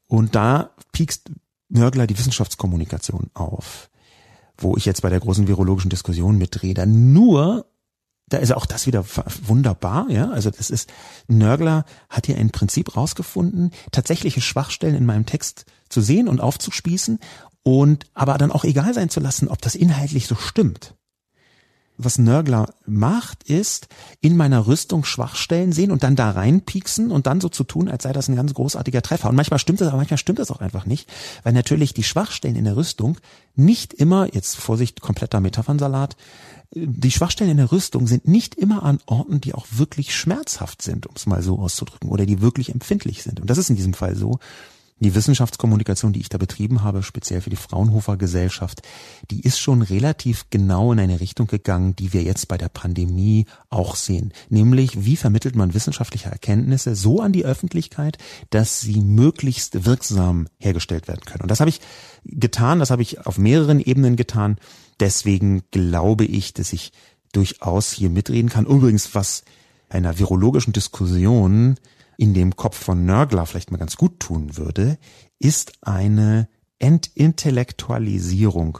Und da piekst Nörgler die Wissenschaftskommunikation auf, wo ich jetzt bei der großen virologischen Diskussion mitrede. Nur da ist auch das wieder wunderbar, ja. Also das ist, Nörgler hat hier ein Prinzip rausgefunden, tatsächliche Schwachstellen in meinem Text zu sehen und aufzuspießen und aber dann auch egal sein zu lassen, ob das inhaltlich so stimmt. Was Nörgler macht, ist in meiner Rüstung Schwachstellen sehen und dann da reinpieksen und dann so zu tun, als sei das ein ganz großartiger Treffer. Und manchmal stimmt das, aber manchmal stimmt das auch einfach nicht, weil natürlich die Schwachstellen in der Rüstung nicht immer, jetzt Vorsicht, kompletter Metaphernsalat, die Schwachstellen in der Rüstung sind nicht immer an Orten, die auch wirklich schmerzhaft sind, um es mal so auszudrücken, oder die wirklich empfindlich sind. Und das ist in diesem Fall so. Die Wissenschaftskommunikation, die ich da betrieben habe, speziell für die Fraunhofer Gesellschaft, die ist schon relativ genau in eine Richtung gegangen, die wir jetzt bei der Pandemie auch sehen. Nämlich, wie vermittelt man wissenschaftliche Erkenntnisse so an die Öffentlichkeit, dass sie möglichst wirksam hergestellt werden können. Und das habe ich getan, das habe ich auf mehreren Ebenen getan. Deswegen glaube ich, dass ich durchaus hier mitreden kann. Übrigens, was einer virologischen Diskussion in dem Kopf von Nörgler vielleicht mal ganz gut tun würde, ist eine Entintellektualisierung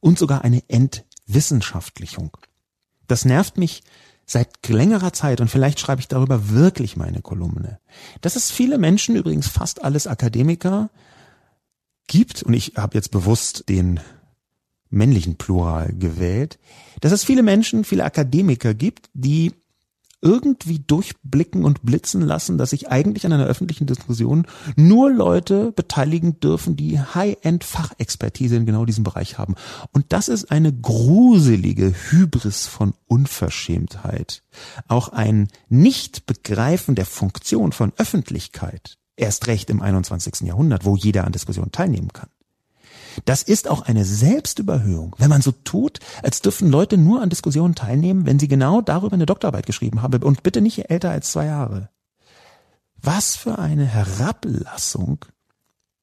und sogar eine Entwissenschaftlichung. Das nervt mich seit längerer Zeit und vielleicht schreibe ich darüber wirklich meine Kolumne. Dass es viele Menschen, übrigens fast alles Akademiker, gibt, und ich habe jetzt bewusst den männlichen Plural gewählt, dass es viele Menschen, viele Akademiker gibt, die irgendwie durchblicken und blitzen lassen, dass sich eigentlich an einer öffentlichen Diskussion nur Leute beteiligen dürfen, die High-End-Fachexpertise in genau diesem Bereich haben. Und das ist eine gruselige Hybris von Unverschämtheit. Auch ein Nicht-Begreifen der Funktion von Öffentlichkeit. Erst recht im 21. Jahrhundert, wo jeder an Diskussionen teilnehmen kann. Das ist auch eine Selbstüberhöhung, wenn man so tut, als dürfen Leute nur an Diskussionen teilnehmen, wenn sie genau darüber eine Doktorarbeit geschrieben haben und bitte nicht älter als zwei Jahre. Was für eine Herablassung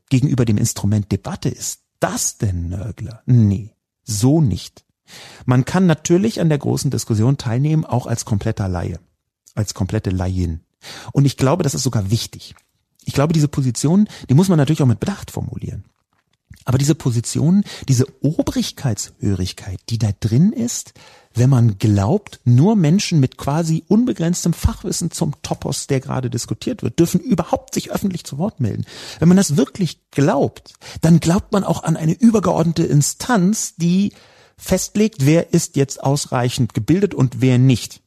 gegenüber dem Instrument Debatte ist das denn, Nörgler? Nee, so nicht. Man kann natürlich an der großen Diskussion teilnehmen, auch als kompletter Laie, als komplette Laien. Und ich glaube, das ist sogar wichtig. Ich glaube, diese Position, die muss man natürlich auch mit Bedacht formulieren. Aber diese Position, diese Obrigkeitshörigkeit, die da drin ist, wenn man glaubt, nur Menschen mit quasi unbegrenztem Fachwissen zum Topos, der gerade diskutiert wird, dürfen überhaupt sich öffentlich zu Wort melden. Wenn man das wirklich glaubt, dann glaubt man auch an eine übergeordnete Instanz, die festlegt, wer ist jetzt ausreichend gebildet und wer nicht.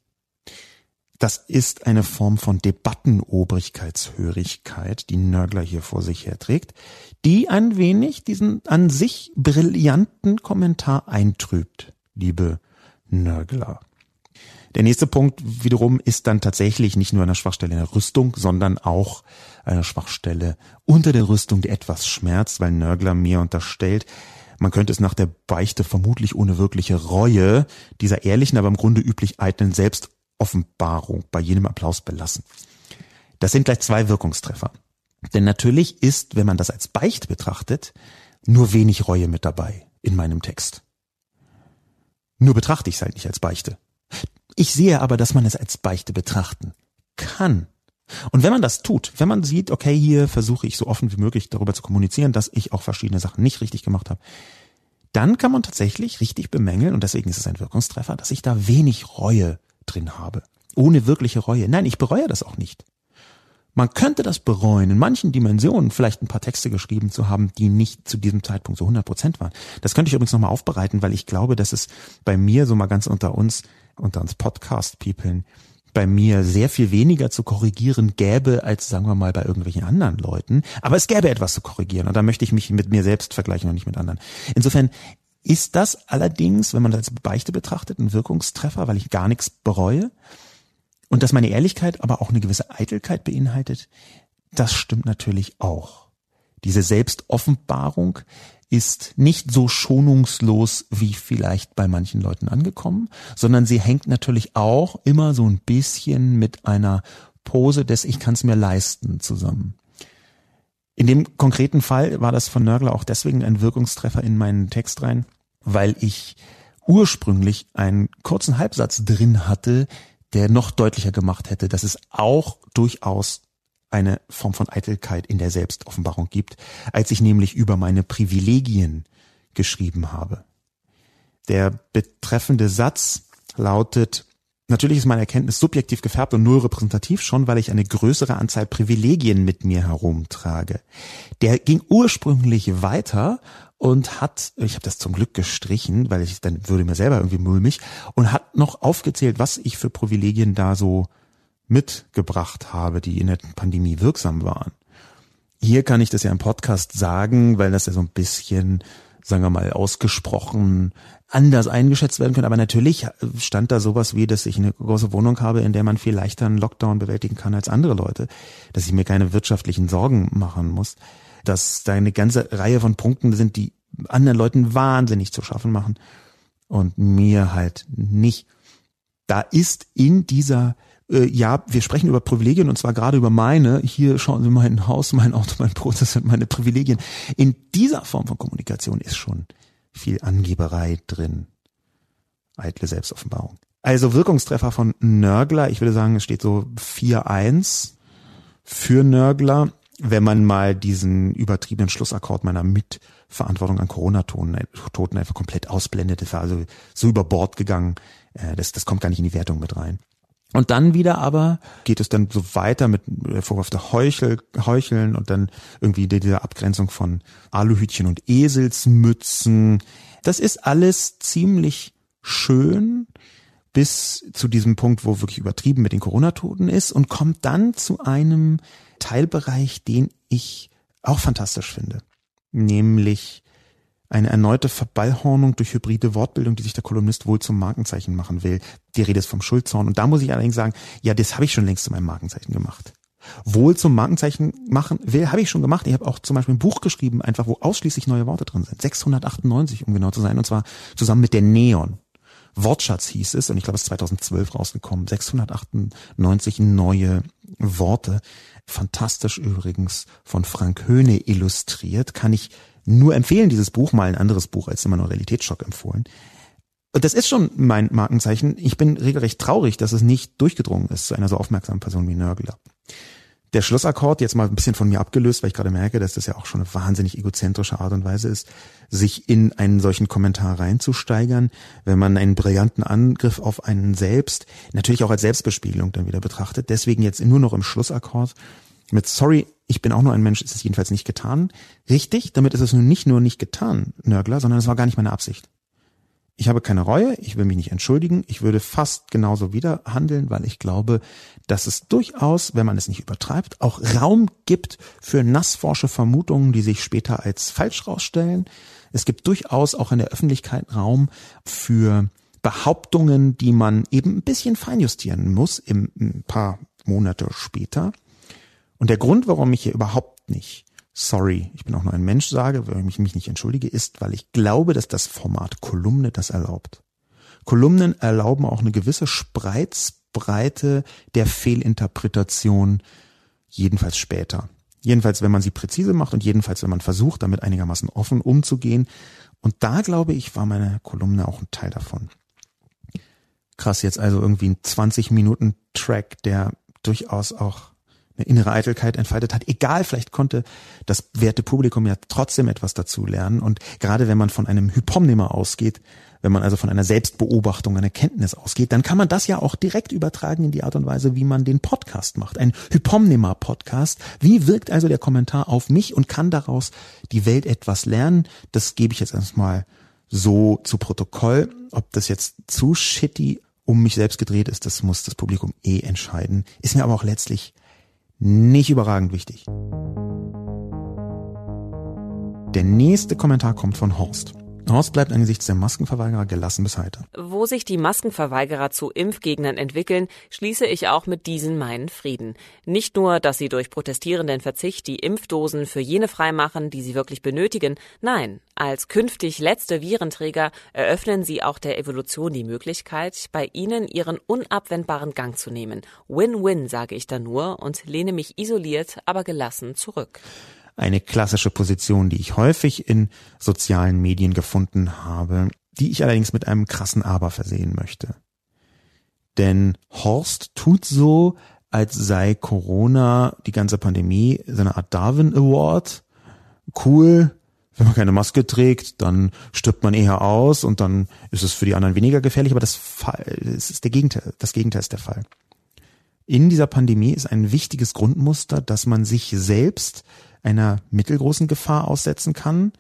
Das ist eine Form von Debattenobrigkeitshörigkeit, die Nörgler hier vor sich herträgt, die ein wenig diesen an sich brillanten Kommentar eintrübt, liebe Nörgler. Der nächste Punkt wiederum ist dann tatsächlich nicht nur eine Schwachstelle in der Rüstung, sondern auch eine Schwachstelle unter der Rüstung, die etwas schmerzt, weil Nörgler mir unterstellt, man könnte es nach der Beichte vermutlich ohne wirkliche Reue dieser ehrlichen, aber im Grunde üblich eitlen Selbst Offenbarung bei jedem Applaus belassen. Das sind gleich zwei Wirkungstreffer. Denn natürlich ist, wenn man das als Beicht betrachtet, nur wenig Reue mit dabei in meinem Text. Nur betrachte ich es halt nicht als Beichte. Ich sehe aber, dass man es als Beichte betrachten kann. Und wenn man das tut, wenn man sieht, okay, hier versuche ich so offen wie möglich darüber zu kommunizieren, dass ich auch verschiedene Sachen nicht richtig gemacht habe, dann kann man tatsächlich richtig bemängeln, und deswegen ist es ein Wirkungstreffer, dass ich da wenig Reue drin habe. Ohne wirkliche Reue. Nein, ich bereue das auch nicht. Man könnte das bereuen, in manchen Dimensionen vielleicht ein paar Texte geschrieben zu haben, die nicht zu diesem Zeitpunkt so 100 Prozent waren. Das könnte ich übrigens nochmal aufbereiten, weil ich glaube, dass es bei mir so mal ganz unter uns, unter uns Podcast-Peoplen, bei mir sehr viel weniger zu korrigieren gäbe, als sagen wir mal bei irgendwelchen anderen Leuten. Aber es gäbe etwas zu korrigieren und da möchte ich mich mit mir selbst vergleichen und nicht mit anderen. Insofern ist das allerdings, wenn man das als Beichte betrachtet, ein Wirkungstreffer, weil ich gar nichts bereue? Und dass meine Ehrlichkeit aber auch eine gewisse Eitelkeit beinhaltet, das stimmt natürlich auch. Diese Selbstoffenbarung ist nicht so schonungslos wie vielleicht bei manchen Leuten angekommen, sondern sie hängt natürlich auch immer so ein bisschen mit einer Pose des Ich kann es mir leisten zusammen. In dem konkreten Fall war das von Nörgler auch deswegen ein Wirkungstreffer in meinen Text rein, weil ich ursprünglich einen kurzen Halbsatz drin hatte, der noch deutlicher gemacht hätte, dass es auch durchaus eine Form von Eitelkeit in der Selbstoffenbarung gibt, als ich nämlich über meine Privilegien geschrieben habe. Der betreffende Satz lautet, Natürlich ist meine Erkenntnis subjektiv gefärbt und null repräsentativ, schon weil ich eine größere Anzahl Privilegien mit mir herumtrage. Der ging ursprünglich weiter und hat, ich habe das zum Glück gestrichen, weil ich dann würde mir selber irgendwie mulmig, und hat noch aufgezählt, was ich für Privilegien da so mitgebracht habe, die in der Pandemie wirksam waren. Hier kann ich das ja im Podcast sagen, weil das ja so ein bisschen, sagen wir mal, ausgesprochen anders eingeschätzt werden können. Aber natürlich stand da sowas wie, dass ich eine große Wohnung habe, in der man viel leichter einen Lockdown bewältigen kann als andere Leute, dass ich mir keine wirtschaftlichen Sorgen machen muss, dass da eine ganze Reihe von Punkten sind, die anderen Leuten wahnsinnig zu schaffen machen und mir halt nicht. Da ist in dieser äh, ja, wir sprechen über Privilegien und zwar gerade über meine. Hier schauen Sie mein Haus, mein Auto, mein Brot, das sind meine Privilegien. In dieser Form von Kommunikation ist schon viel Angeberei drin. Eitle Selbstoffenbarung. Also Wirkungstreffer von Nörgler. Ich würde sagen, es steht so 4-1 für Nörgler, wenn man mal diesen übertriebenen Schlussakkord meiner Mitverantwortung an Corona-Toten einfach komplett ausblendet. Das war also so über Bord gegangen. Äh, das, das kommt gar nicht in die Wertung mit rein. Und dann wieder aber geht es dann so weiter mit äh, Vorwurf der Heuchel, Heucheln und dann irgendwie dieser Abgrenzung von Aluhütchen und Eselsmützen. Das ist alles ziemlich schön bis zu diesem Punkt, wo wirklich übertrieben mit den Corona-Toten ist und kommt dann zu einem Teilbereich, den ich auch fantastisch finde. Nämlich eine erneute Verballhornung durch hybride Wortbildung, die sich der Kolumnist wohl zum Markenzeichen machen will. Die Rede ist vom Schuldzorn. Und da muss ich allerdings sagen, ja, das habe ich schon längst zu meinem Markenzeichen gemacht. Wohl zum Markenzeichen machen will, habe ich schon gemacht. Ich habe auch zum Beispiel ein Buch geschrieben, einfach wo ausschließlich neue Worte drin sind. 698, um genau zu sein, und zwar zusammen mit der Neon. Wortschatz hieß es, und ich glaube, es ist 2012 rausgekommen. 698 neue Worte. Fantastisch übrigens von Frank Höhne illustriert. Kann ich nur empfehlen, dieses Buch, mal ein anderes Buch als immer nur Realitätsschock empfohlen. Und das ist schon mein Markenzeichen. Ich bin regelrecht traurig, dass es nicht durchgedrungen ist zu einer so aufmerksamen Person wie Nörgler. Der Schlussakkord, jetzt mal ein bisschen von mir abgelöst, weil ich gerade merke, dass das ja auch schon eine wahnsinnig egozentrische Art und Weise ist, sich in einen solchen Kommentar reinzusteigern, wenn man einen brillanten Angriff auf einen selbst, natürlich auch als Selbstbespiegelung dann wieder betrachtet. Deswegen jetzt nur noch im Schlussakkord mit Sorry, ich bin auch nur ein Mensch, ist es jedenfalls nicht getan. Richtig, damit ist es nun nicht nur nicht getan, Nörgler, sondern es war gar nicht meine Absicht. Ich habe keine Reue, ich will mich nicht entschuldigen, ich würde fast genauso wieder handeln, weil ich glaube, dass es durchaus, wenn man es nicht übertreibt, auch Raum gibt für nassforsche Vermutungen, die sich später als falsch rausstellen. Es gibt durchaus auch in der Öffentlichkeit Raum für Behauptungen, die man eben ein bisschen feinjustieren muss, im, ein paar Monate später. Und der Grund, warum ich hier überhaupt nicht sorry, ich bin auch nur ein Mensch sage, wenn ich mich nicht entschuldige, ist, weil ich glaube, dass das Format Kolumne das erlaubt. Kolumnen erlauben auch eine gewisse Spreizbreite der Fehlinterpretation, jedenfalls später. Jedenfalls, wenn man sie präzise macht und jedenfalls, wenn man versucht, damit einigermaßen offen umzugehen. Und da, glaube ich, war meine Kolumne auch ein Teil davon. Krass, jetzt also irgendwie ein 20 Minuten Track, der durchaus auch eine innere Eitelkeit entfaltet hat. Egal, vielleicht konnte das werte Publikum ja trotzdem etwas dazu lernen. Und gerade wenn man von einem Hypomnehmer ausgeht, wenn man also von einer Selbstbeobachtung, einer Kenntnis ausgeht, dann kann man das ja auch direkt übertragen in die Art und Weise, wie man den Podcast macht. Ein Hypomnehmer-Podcast. Wie wirkt also der Kommentar auf mich und kann daraus die Welt etwas lernen? Das gebe ich jetzt erstmal so zu Protokoll. Ob das jetzt zu shitty um mich selbst gedreht ist, das muss das Publikum eh entscheiden. Ist mir aber auch letztlich nicht überragend wichtig. Der nächste Kommentar kommt von Horst. Horst bleibt angesichts der Maskenverweigerer gelassen bis heute. Wo sich die Maskenverweigerer zu Impfgegnern entwickeln, schließe ich auch mit diesen meinen Frieden. Nicht nur, dass sie durch protestierenden Verzicht die Impfdosen für jene freimachen, die sie wirklich benötigen, nein, als künftig letzte Virenträger eröffnen sie auch der Evolution die Möglichkeit, bei ihnen ihren unabwendbaren Gang zu nehmen. Win-win, sage ich da nur und lehne mich isoliert, aber gelassen zurück eine klassische Position, die ich häufig in sozialen Medien gefunden habe, die ich allerdings mit einem krassen Aber versehen möchte. Denn Horst tut so, als sei Corona, die ganze Pandemie, so eine Art Darwin Award. Cool, wenn man keine Maske trägt, dann stirbt man eher aus und dann ist es für die anderen weniger gefährlich, aber das, Fall, das ist der Gegenteil, das Gegenteil ist der Fall. In dieser Pandemie ist ein wichtiges Grundmuster, dass man sich selbst einer mittelgroßen Gefahr aussetzen kann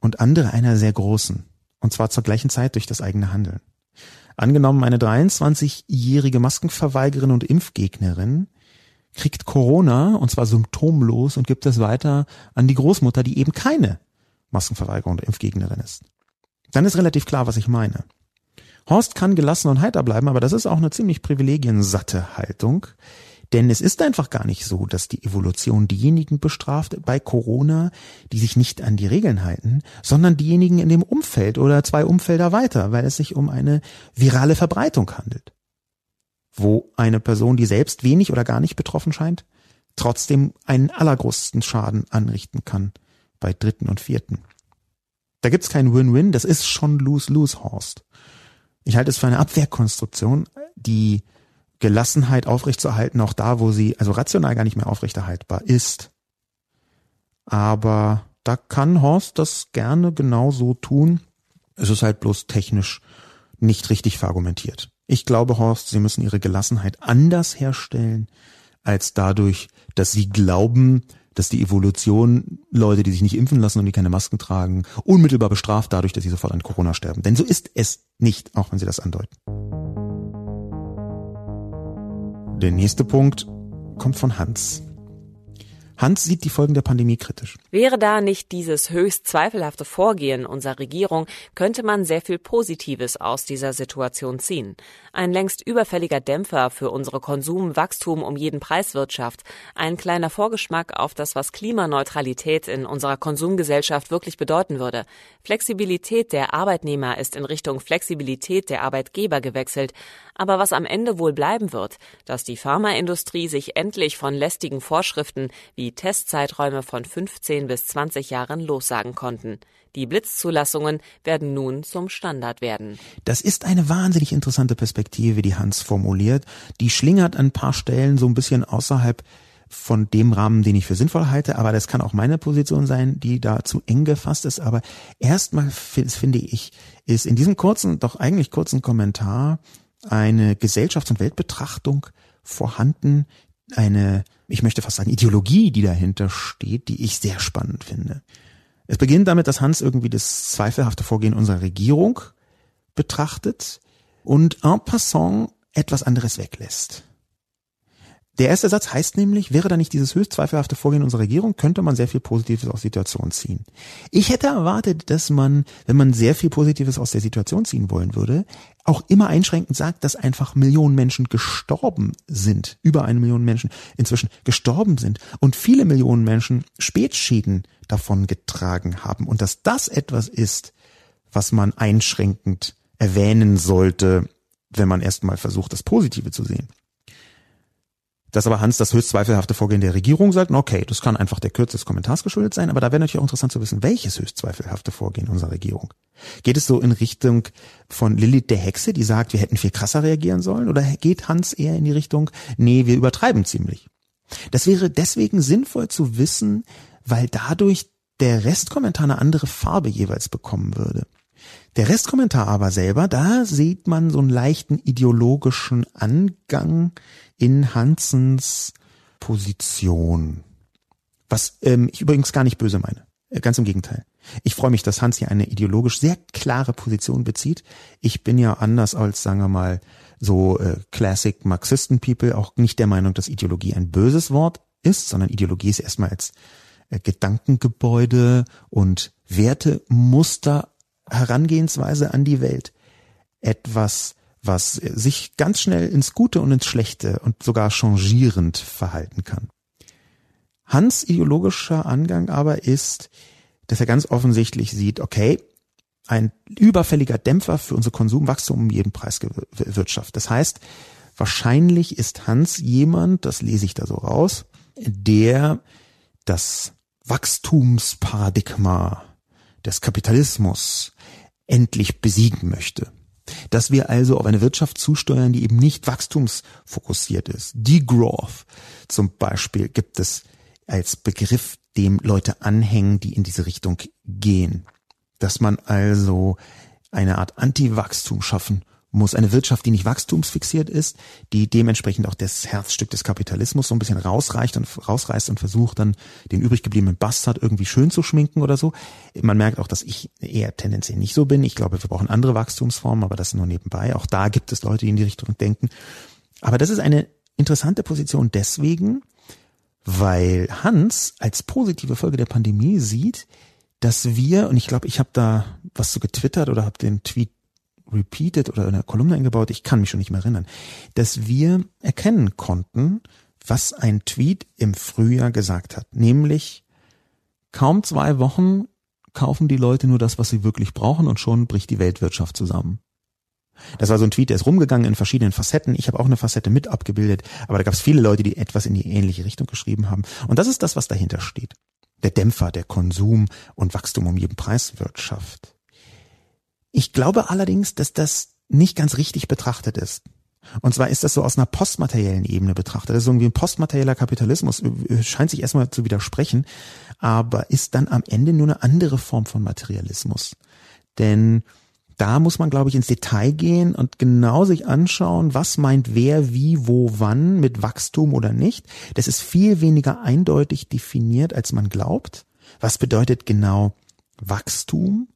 und andere einer sehr großen. Und zwar zur gleichen Zeit durch das eigene Handeln. Angenommen, eine 23-jährige Maskenverweigerin und Impfgegnerin kriegt Corona und zwar symptomlos und gibt es weiter an die Großmutter, die eben keine Maskenverweigerin und Impfgegnerin ist. Dann ist relativ klar, was ich meine. Horst kann gelassen und heiter bleiben, aber das ist auch eine ziemlich privilegiensatte Haltung, denn es ist einfach gar nicht so, dass die Evolution diejenigen bestraft bei Corona, die sich nicht an die Regeln halten, sondern diejenigen in dem Umfeld oder zwei Umfelder weiter, weil es sich um eine virale Verbreitung handelt. Wo eine Person, die selbst wenig oder gar nicht betroffen scheint, trotzdem einen allergrößten Schaden anrichten kann bei Dritten und Vierten. Da gibt's kein Win-Win, das ist schon Lose-Lose, Horst. Ich halte es für eine Abwehrkonstruktion, die Gelassenheit aufrechtzuerhalten, auch da, wo sie also rational gar nicht mehr aufrechterhaltbar ist. Aber da kann Horst das gerne genauso tun. Es ist halt bloß technisch nicht richtig verargumentiert. Ich glaube, Horst, Sie müssen Ihre Gelassenheit anders herstellen, als dadurch, dass Sie glauben, dass die Evolution Leute, die sich nicht impfen lassen und die keine Masken tragen, unmittelbar bestraft dadurch, dass sie sofort an Corona sterben. Denn so ist es nicht, auch wenn Sie das andeuten. Der nächste Punkt kommt von Hans. Hans sieht die Folgen der Pandemie kritisch. Wäre da nicht dieses höchst zweifelhafte Vorgehen unserer Regierung, könnte man sehr viel Positives aus dieser Situation ziehen. Ein längst überfälliger Dämpfer für unsere Konsum-, Wachstum um jeden Preiswirtschaft, ein kleiner Vorgeschmack auf das, was Klimaneutralität in unserer Konsumgesellschaft wirklich bedeuten würde. Flexibilität der Arbeitnehmer ist in Richtung Flexibilität der Arbeitgeber gewechselt. Aber was am Ende wohl bleiben wird, dass die Pharmaindustrie sich endlich von lästigen Vorschriften wie Testzeiträume von 15 bis 20 Jahren lossagen konnten. Die Blitzzulassungen werden nun zum Standard werden. Das ist eine wahnsinnig interessante Perspektive, die Hans formuliert. Die schlingert an ein paar Stellen so ein bisschen außerhalb von dem Rahmen, den ich für sinnvoll halte, aber das kann auch meine Position sein, die da zu eng gefasst ist. Aber erstmal finde ich, ist in diesem kurzen, doch eigentlich kurzen Kommentar eine Gesellschafts- und Weltbetrachtung vorhanden, eine, ich möchte fast sagen, Ideologie, die dahinter steht, die ich sehr spannend finde. Es beginnt damit, dass Hans irgendwie das zweifelhafte Vorgehen unserer Regierung betrachtet und en passant etwas anderes weglässt. Der erste Satz heißt nämlich, wäre da nicht dieses höchst zweifelhafte Vorgehen unserer Regierung, könnte man sehr viel Positives aus der Situation ziehen. Ich hätte erwartet, dass man, wenn man sehr viel Positives aus der Situation ziehen wollen würde, auch immer einschränkend sagt, dass einfach Millionen Menschen gestorben sind, über eine Million Menschen inzwischen gestorben sind und viele Millionen Menschen Spätschäden davon getragen haben und dass das etwas ist, was man einschränkend erwähnen sollte, wenn man erstmal versucht, das Positive zu sehen. Dass aber Hans das höchst zweifelhafte Vorgehen der Regierung sagt, okay, das kann einfach der Kürze des Kommentars geschuldet sein, aber da wäre natürlich auch interessant zu wissen, welches höchst zweifelhafte Vorgehen unserer Regierung. Geht es so in Richtung von Lilith der Hexe, die sagt, wir hätten viel krasser reagieren sollen, oder geht Hans eher in die Richtung, nee, wir übertreiben ziemlich? Das wäre deswegen sinnvoll zu wissen, weil dadurch der Restkommentar eine andere Farbe jeweils bekommen würde. Der Restkommentar aber selber, da sieht man so einen leichten ideologischen Angang in Hansens Position. Was ähm, ich übrigens gar nicht böse meine. Äh, ganz im Gegenteil. Ich freue mich, dass Hans hier eine ideologisch sehr klare Position bezieht. Ich bin ja anders als, sagen wir mal, so äh, Classic Marxisten-People auch nicht der Meinung, dass Ideologie ein böses Wort ist, sondern Ideologie ist erstmal als äh, Gedankengebäude und Wertemuster Herangehensweise an die Welt etwas, was sich ganz schnell ins Gute und ins Schlechte und sogar changierend verhalten kann. Hans ideologischer Angang aber ist, dass er ganz offensichtlich sieht, okay, ein überfälliger Dämpfer für unser Konsumwachstum um jeden Preis Wirtschaft. Das heißt, wahrscheinlich ist Hans jemand, das lese ich da so raus, der das Wachstumsparadigma des Kapitalismus endlich besiegen möchte. Dass wir also auf eine Wirtschaft zusteuern, die eben nicht wachstumsfokussiert ist. Degrowth zum Beispiel gibt es als Begriff, dem Leute anhängen, die in diese Richtung gehen. Dass man also eine Art Anti-Wachstum schaffen muss. Eine Wirtschaft, die nicht wachstumsfixiert ist, die dementsprechend auch das Herzstück des Kapitalismus so ein bisschen rausreicht und rausreißt und versucht dann den übrig gebliebenen Bastard irgendwie schön zu schminken oder so. Man merkt auch, dass ich eher tendenziell nicht so bin. Ich glaube, wir brauchen andere Wachstumsformen, aber das nur nebenbei. Auch da gibt es Leute, die in die Richtung denken. Aber das ist eine interessante Position deswegen, weil Hans als positive Folge der Pandemie sieht, dass wir, und ich glaube, ich habe da was so getwittert oder habe den Tweet repeated oder in einer Kolumne eingebaut, ich kann mich schon nicht mehr erinnern, dass wir erkennen konnten, was ein Tweet im Frühjahr gesagt hat. Nämlich, kaum zwei Wochen kaufen die Leute nur das, was sie wirklich brauchen und schon bricht die Weltwirtschaft zusammen. Das war so ein Tweet, der ist rumgegangen in verschiedenen Facetten. Ich habe auch eine Facette mit abgebildet, aber da gab es viele Leute, die etwas in die ähnliche Richtung geschrieben haben. Und das ist das, was dahinter steht. Der Dämpfer, der Konsum und Wachstum um jeden Preis Wirtschaft. Ich glaube allerdings, dass das nicht ganz richtig betrachtet ist. Und zwar ist das so aus einer postmateriellen Ebene betrachtet. Das ist irgendwie ein postmaterieller Kapitalismus, scheint sich erstmal zu widersprechen, aber ist dann am Ende nur eine andere Form von Materialismus. Denn da muss man, glaube ich, ins Detail gehen und genau sich anschauen, was meint wer, wie, wo, wann mit Wachstum oder nicht. Das ist viel weniger eindeutig definiert, als man glaubt. Was bedeutet genau Wachstum?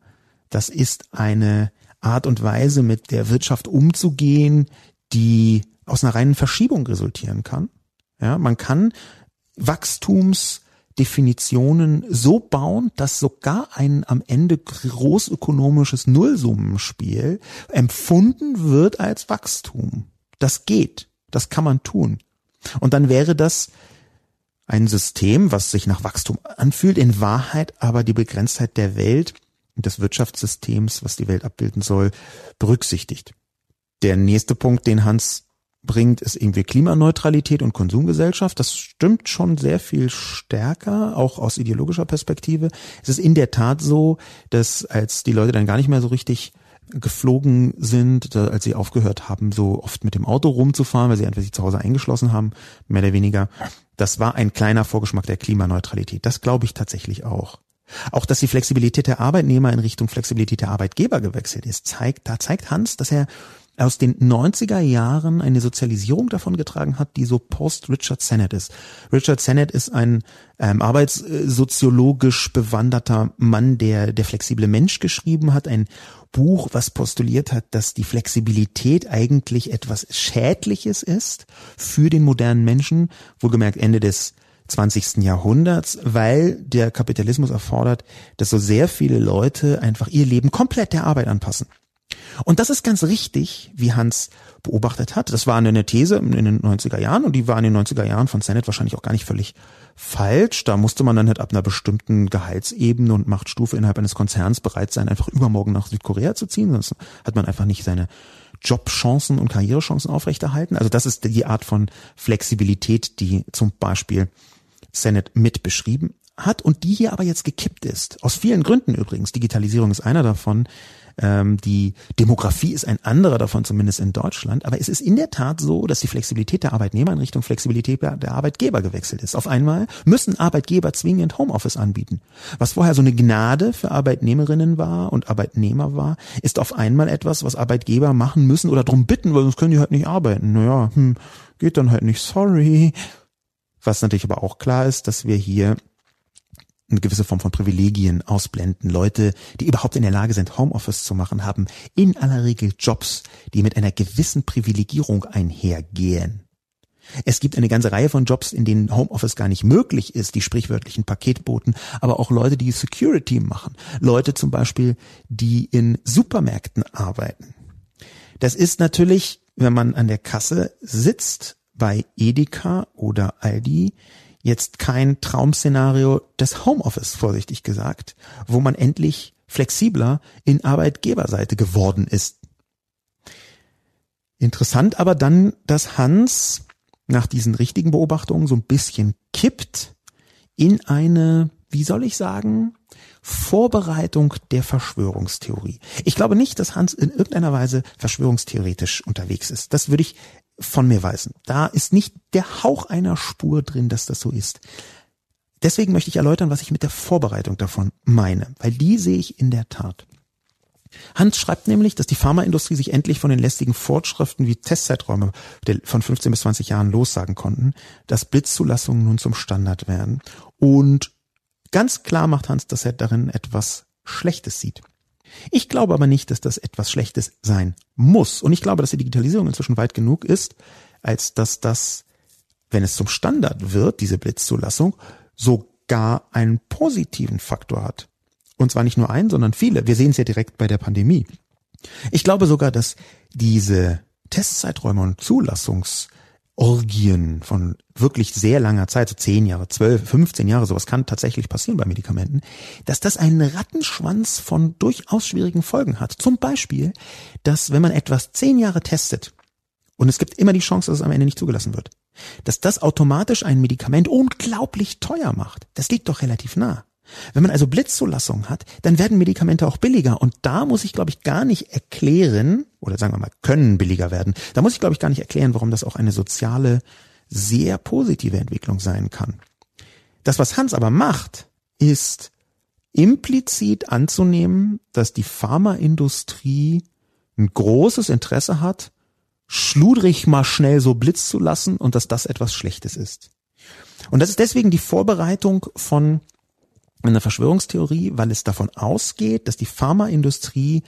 Das ist eine Art und Weise, mit der Wirtschaft umzugehen, die aus einer reinen Verschiebung resultieren kann. Ja, man kann Wachstumsdefinitionen so bauen, dass sogar ein am Ende großökonomisches Nullsummenspiel empfunden wird als Wachstum. Das geht. Das kann man tun. Und dann wäre das ein System, was sich nach Wachstum anfühlt, in Wahrheit aber die Begrenztheit der Welt des Wirtschaftssystems, was die Welt abbilden soll, berücksichtigt. Der nächste Punkt, den Hans bringt, ist irgendwie Klimaneutralität und Konsumgesellschaft. Das stimmt schon sehr viel stärker, auch aus ideologischer Perspektive. Es ist in der Tat so, dass als die Leute dann gar nicht mehr so richtig geflogen sind, als sie aufgehört haben, so oft mit dem Auto rumzufahren, weil sie einfach sich zu Hause eingeschlossen haben, mehr oder weniger. Das war ein kleiner Vorgeschmack der Klimaneutralität. Das glaube ich tatsächlich auch. Auch dass die Flexibilität der Arbeitnehmer in Richtung Flexibilität der Arbeitgeber gewechselt ist, zeigt, da zeigt Hans, dass er aus den 90er Jahren eine Sozialisierung davon getragen hat, die so post-Richard Sennett ist. Richard Sennett ist ein ähm, arbeitssoziologisch bewanderter Mann, der der flexible Mensch geschrieben hat, ein Buch, was postuliert hat, dass die Flexibilität eigentlich etwas Schädliches ist für den modernen Menschen, wohlgemerkt Ende des 20. Jahrhunderts, weil der Kapitalismus erfordert, dass so sehr viele Leute einfach ihr Leben komplett der Arbeit anpassen. Und das ist ganz richtig, wie Hans beobachtet hat. Das war eine These in den 90er Jahren und die war in den 90er Jahren von Sennett wahrscheinlich auch gar nicht völlig falsch. Da musste man dann halt ab einer bestimmten Gehaltsebene und Machtstufe innerhalb eines Konzerns bereit sein, einfach übermorgen nach Südkorea zu ziehen. Sonst hat man einfach nicht seine Jobchancen und Karrierechancen aufrechterhalten. Also das ist die Art von Flexibilität, die zum Beispiel Sennett mit beschrieben hat und die hier aber jetzt gekippt ist. Aus vielen Gründen übrigens. Digitalisierung ist einer davon. Ähm, die Demografie ist ein anderer davon, zumindest in Deutschland. Aber es ist in der Tat so, dass die Flexibilität der Arbeitnehmer in Richtung Flexibilität der Arbeitgeber gewechselt ist. Auf einmal müssen Arbeitgeber zwingend Homeoffice anbieten. Was vorher so eine Gnade für Arbeitnehmerinnen war und Arbeitnehmer war, ist auf einmal etwas, was Arbeitgeber machen müssen oder drum bitten, weil sonst können die halt nicht arbeiten. Naja, hm, geht dann halt nicht, sorry. Was natürlich aber auch klar ist, dass wir hier eine gewisse Form von Privilegien ausblenden. Leute, die überhaupt in der Lage sind, Homeoffice zu machen, haben in aller Regel Jobs, die mit einer gewissen Privilegierung einhergehen. Es gibt eine ganze Reihe von Jobs, in denen Homeoffice gar nicht möglich ist, die sprichwörtlichen Paketboten, aber auch Leute, die Security machen. Leute zum Beispiel, die in Supermärkten arbeiten. Das ist natürlich, wenn man an der Kasse sitzt, bei Edeka oder Aldi, jetzt kein Traumszenario des Homeoffice, vorsichtig gesagt, wo man endlich flexibler in Arbeitgeberseite geworden ist. Interessant aber dann, dass Hans nach diesen richtigen Beobachtungen so ein bisschen kippt in eine, wie soll ich sagen, Vorbereitung der Verschwörungstheorie. Ich glaube nicht, dass Hans in irgendeiner Weise verschwörungstheoretisch unterwegs ist. Das würde ich von mir weisen. Da ist nicht der Hauch einer Spur drin, dass das so ist. Deswegen möchte ich erläutern, was ich mit der Vorbereitung davon meine, weil die sehe ich in der Tat. Hans schreibt nämlich, dass die Pharmaindustrie sich endlich von den lästigen Fortschriften wie Testzeiträume von 15 bis 20 Jahren lossagen konnten, dass Blitzzulassungen nun zum Standard werden. Und ganz klar macht Hans, dass er darin etwas Schlechtes sieht. Ich glaube aber nicht, dass das etwas Schlechtes sein muss. Und ich glaube, dass die Digitalisierung inzwischen weit genug ist, als dass das, wenn es zum Standard wird, diese Blitzzulassung, sogar einen positiven Faktor hat. Und zwar nicht nur einen, sondern viele. Wir sehen es ja direkt bei der Pandemie. Ich glaube sogar, dass diese Testzeiträume und Zulassungs Orgien von wirklich sehr langer Zeit, so zehn Jahre, zwölf, 15 Jahre, sowas kann tatsächlich passieren bei Medikamenten, dass das einen Rattenschwanz von durchaus schwierigen Folgen hat. Zum Beispiel, dass wenn man etwas zehn Jahre testet und es gibt immer die Chance, dass es am Ende nicht zugelassen wird, dass das automatisch ein Medikament unglaublich teuer macht. Das liegt doch relativ nah. Wenn man also Blitzzulassung hat, dann werden Medikamente auch billiger. Und da muss ich, glaube ich, gar nicht erklären, oder sagen wir mal, können billiger werden. Da muss ich, glaube ich, gar nicht erklären, warum das auch eine soziale, sehr positive Entwicklung sein kann. Das, was Hans aber macht, ist implizit anzunehmen, dass die Pharmaindustrie ein großes Interesse hat, schludrig mal schnell so Blitz zu lassen und dass das etwas Schlechtes ist. Und das ist deswegen die Vorbereitung von eine Verschwörungstheorie, weil es davon ausgeht, dass die Pharmaindustrie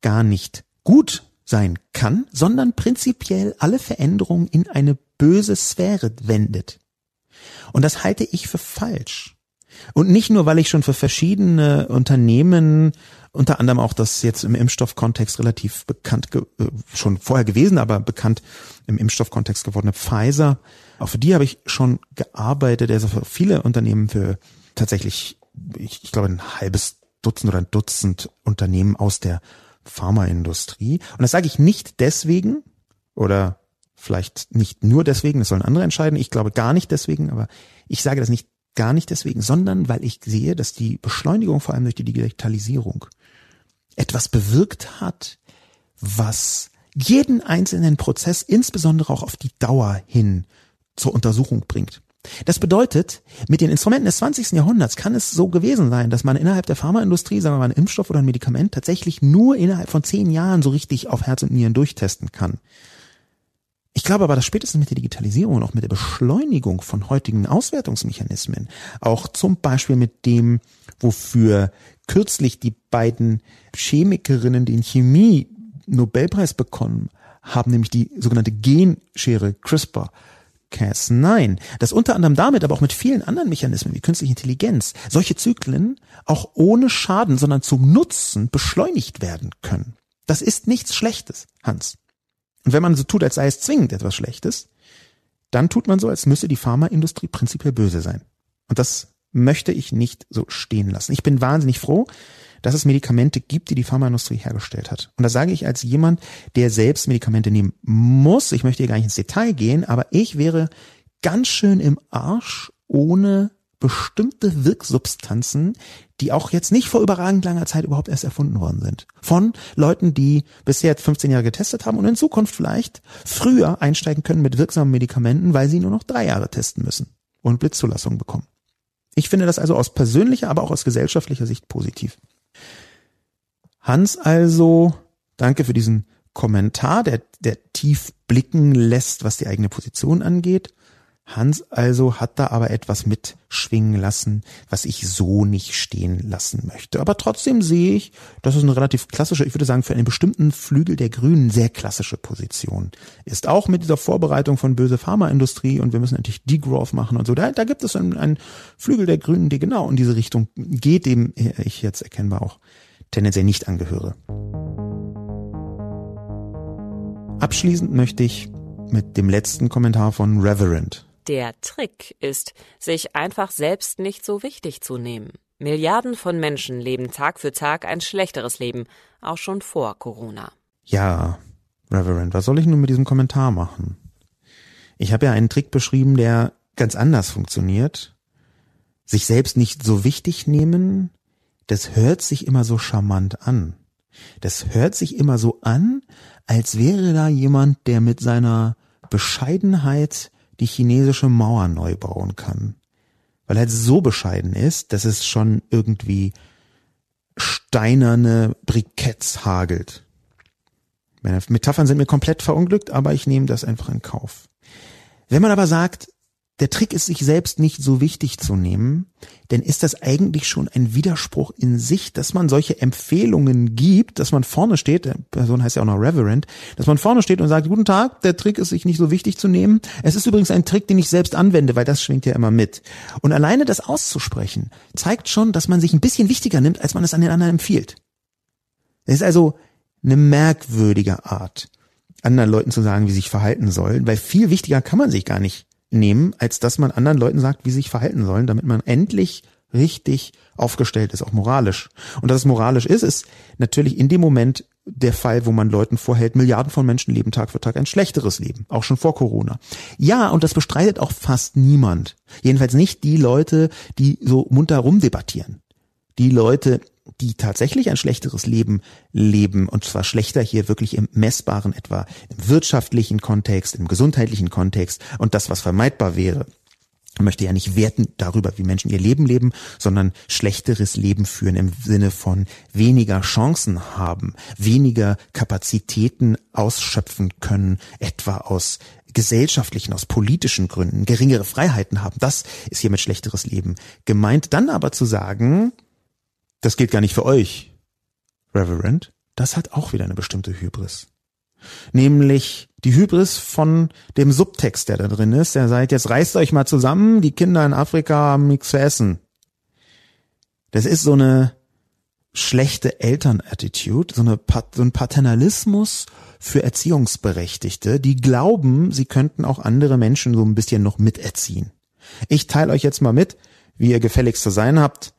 gar nicht gut sein kann, sondern prinzipiell alle Veränderungen in eine böse Sphäre wendet. Und das halte ich für falsch. Und nicht nur, weil ich schon für verschiedene Unternehmen, unter anderem auch das jetzt im Impfstoffkontext relativ bekannt, äh, schon vorher gewesen, aber bekannt im Impfstoffkontext gewordene Pfizer, auch für die habe ich schon gearbeitet, also für viele Unternehmen, für tatsächlich ich, ich glaube, ein halbes Dutzend oder ein Dutzend Unternehmen aus der Pharmaindustrie. Und das sage ich nicht deswegen oder vielleicht nicht nur deswegen, das sollen andere entscheiden. Ich glaube gar nicht deswegen, aber ich sage das nicht gar nicht deswegen, sondern weil ich sehe, dass die Beschleunigung vor allem durch die Digitalisierung etwas bewirkt hat, was jeden einzelnen Prozess, insbesondere auch auf die Dauer hin, zur Untersuchung bringt. Das bedeutet, mit den Instrumenten des 20. Jahrhunderts kann es so gewesen sein, dass man innerhalb der Pharmaindustrie, sagen wir mal, einen Impfstoff oder ein Medikament tatsächlich nur innerhalb von zehn Jahren so richtig auf Herz und Nieren durchtesten kann. Ich glaube aber, dass spätestens mit der Digitalisierung und auch mit der Beschleunigung von heutigen Auswertungsmechanismen, auch zum Beispiel mit dem, wofür kürzlich die beiden Chemikerinnen den Chemie Nobelpreis bekommen haben, nämlich die sogenannte Genschere CRISPR, Cas9, dass unter anderem damit, aber auch mit vielen anderen Mechanismen wie künstliche Intelligenz solche Zyklen auch ohne Schaden, sondern zum Nutzen beschleunigt werden können. Das ist nichts Schlechtes, Hans. Und wenn man so tut, als sei es zwingend etwas Schlechtes, dann tut man so, als müsse die Pharmaindustrie prinzipiell böse sein. Und das möchte ich nicht so stehen lassen. Ich bin wahnsinnig froh, dass es Medikamente gibt, die die Pharmaindustrie hergestellt hat. Und das sage ich als jemand, der selbst Medikamente nehmen muss. Ich möchte hier gar nicht ins Detail gehen, aber ich wäre ganz schön im Arsch ohne bestimmte Wirksubstanzen, die auch jetzt nicht vor überragend langer Zeit überhaupt erst erfunden worden sind. Von Leuten, die bisher 15 Jahre getestet haben und in Zukunft vielleicht früher einsteigen können mit wirksamen Medikamenten, weil sie nur noch drei Jahre testen müssen und Blitzzulassung bekommen. Ich finde das also aus persönlicher, aber auch aus gesellschaftlicher Sicht positiv. Hans also, danke für diesen Kommentar, der, der tief blicken lässt, was die eigene Position angeht. Hans also hat da aber etwas mitschwingen lassen, was ich so nicht stehen lassen möchte. Aber trotzdem sehe ich, dass es eine relativ klassische, ich würde sagen, für einen bestimmten Flügel der Grünen sehr klassische Position ist. Auch mit dieser Vorbereitung von böse Pharmaindustrie und wir müssen endlich Degrowth machen und so. Da, da gibt es einen, einen Flügel der Grünen, der genau in diese Richtung geht, dem ich jetzt erkennbar auch tendenziell nicht angehöre. Abschließend möchte ich mit dem letzten Kommentar von Reverend. Der Trick ist, sich einfach selbst nicht so wichtig zu nehmen. Milliarden von Menschen leben Tag für Tag ein schlechteres Leben, auch schon vor Corona. Ja, Reverend, was soll ich nun mit diesem Kommentar machen? Ich habe ja einen Trick beschrieben, der ganz anders funktioniert. Sich selbst nicht so wichtig nehmen, das hört sich immer so charmant an. Das hört sich immer so an, als wäre da jemand, der mit seiner Bescheidenheit die chinesische Mauer neu bauen kann. Weil er halt so bescheiden ist, dass es schon irgendwie steinerne Briketts hagelt. Meine Metaphern sind mir komplett verunglückt, aber ich nehme das einfach in Kauf. Wenn man aber sagt, der Trick ist, sich selbst nicht so wichtig zu nehmen, denn ist das eigentlich schon ein Widerspruch in sich, dass man solche Empfehlungen gibt, dass man vorne steht, der Person heißt ja auch noch Reverend, dass man vorne steht und sagt, guten Tag, der Trick ist, sich nicht so wichtig zu nehmen. Es ist übrigens ein Trick, den ich selbst anwende, weil das schwingt ja immer mit. Und alleine das auszusprechen, zeigt schon, dass man sich ein bisschen wichtiger nimmt, als man es an den anderen empfiehlt. Es ist also eine merkwürdige Art, anderen Leuten zu sagen, wie sie sich verhalten sollen, weil viel wichtiger kann man sich gar nicht nehmen, als dass man anderen Leuten sagt, wie sie sich verhalten sollen, damit man endlich richtig aufgestellt ist, auch moralisch. Und dass es moralisch ist, ist natürlich in dem Moment der Fall, wo man Leuten vorhält, Milliarden von Menschen leben Tag für Tag ein schlechteres Leben, auch schon vor Corona. Ja, und das bestreitet auch fast niemand. Jedenfalls nicht die Leute, die so munter rumdebattieren. Die Leute, die tatsächlich ein schlechteres Leben leben, und zwar schlechter hier wirklich im messbaren, etwa im wirtschaftlichen Kontext, im gesundheitlichen Kontext und das, was vermeidbar wäre. Ich möchte ja nicht werten darüber, wie Menschen ihr Leben leben, sondern schlechteres Leben führen im Sinne von weniger Chancen haben, weniger Kapazitäten ausschöpfen können, etwa aus gesellschaftlichen, aus politischen Gründen, geringere Freiheiten haben. Das ist hier mit schlechteres Leben gemeint. Dann aber zu sagen, das geht gar nicht für euch, Reverend, das hat auch wieder eine bestimmte Hybris. Nämlich die Hybris von dem Subtext, der da drin ist, der sagt, jetzt reißt euch mal zusammen, die Kinder in Afrika haben nichts zu essen. Das ist so eine schlechte Elternattitude, so, eine, so ein Paternalismus für Erziehungsberechtigte, die glauben, sie könnten auch andere Menschen so ein bisschen noch miterziehen. Ich teile euch jetzt mal mit, wie ihr gefälligst zu sein habt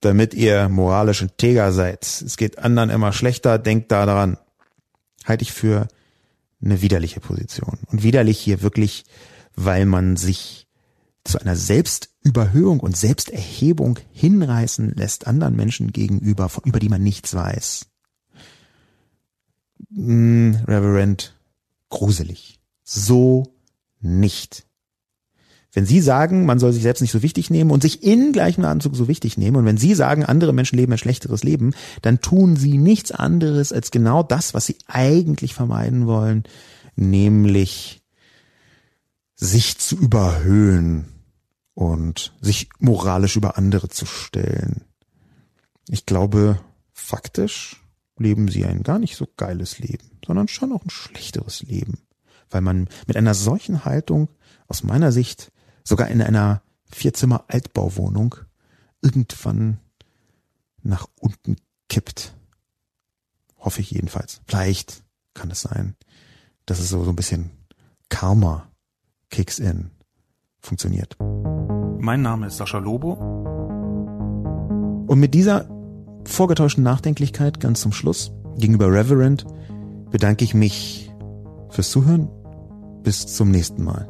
damit ihr moralisch integer seid. Es geht anderen immer schlechter, denkt da daran. Halte ich für eine widerliche Position. Und widerlich hier wirklich, weil man sich zu einer Selbstüberhöhung und Selbsterhebung hinreißen lässt anderen Menschen gegenüber, über die man nichts weiß. mh, Reverend, gruselig. So nicht. Wenn Sie sagen, man soll sich selbst nicht so wichtig nehmen und sich in gleichem Anzug so wichtig nehmen, und wenn Sie sagen, andere Menschen leben ein schlechteres Leben, dann tun Sie nichts anderes als genau das, was Sie eigentlich vermeiden wollen, nämlich sich zu überhöhen und sich moralisch über andere zu stellen. Ich glaube, faktisch leben sie ein gar nicht so geiles Leben, sondern schon auch ein schlechteres Leben, weil man mit einer solchen Haltung aus meiner Sicht sogar in einer Vierzimmer Altbauwohnung irgendwann nach unten kippt. Hoffe ich jedenfalls. Vielleicht kann es sein, dass es so, so ein bisschen Karma kicks in funktioniert. Mein Name ist Sascha Lobo. Und mit dieser vorgetäuschten Nachdenklichkeit ganz zum Schluss gegenüber Reverend bedanke ich mich fürs Zuhören. Bis zum nächsten Mal.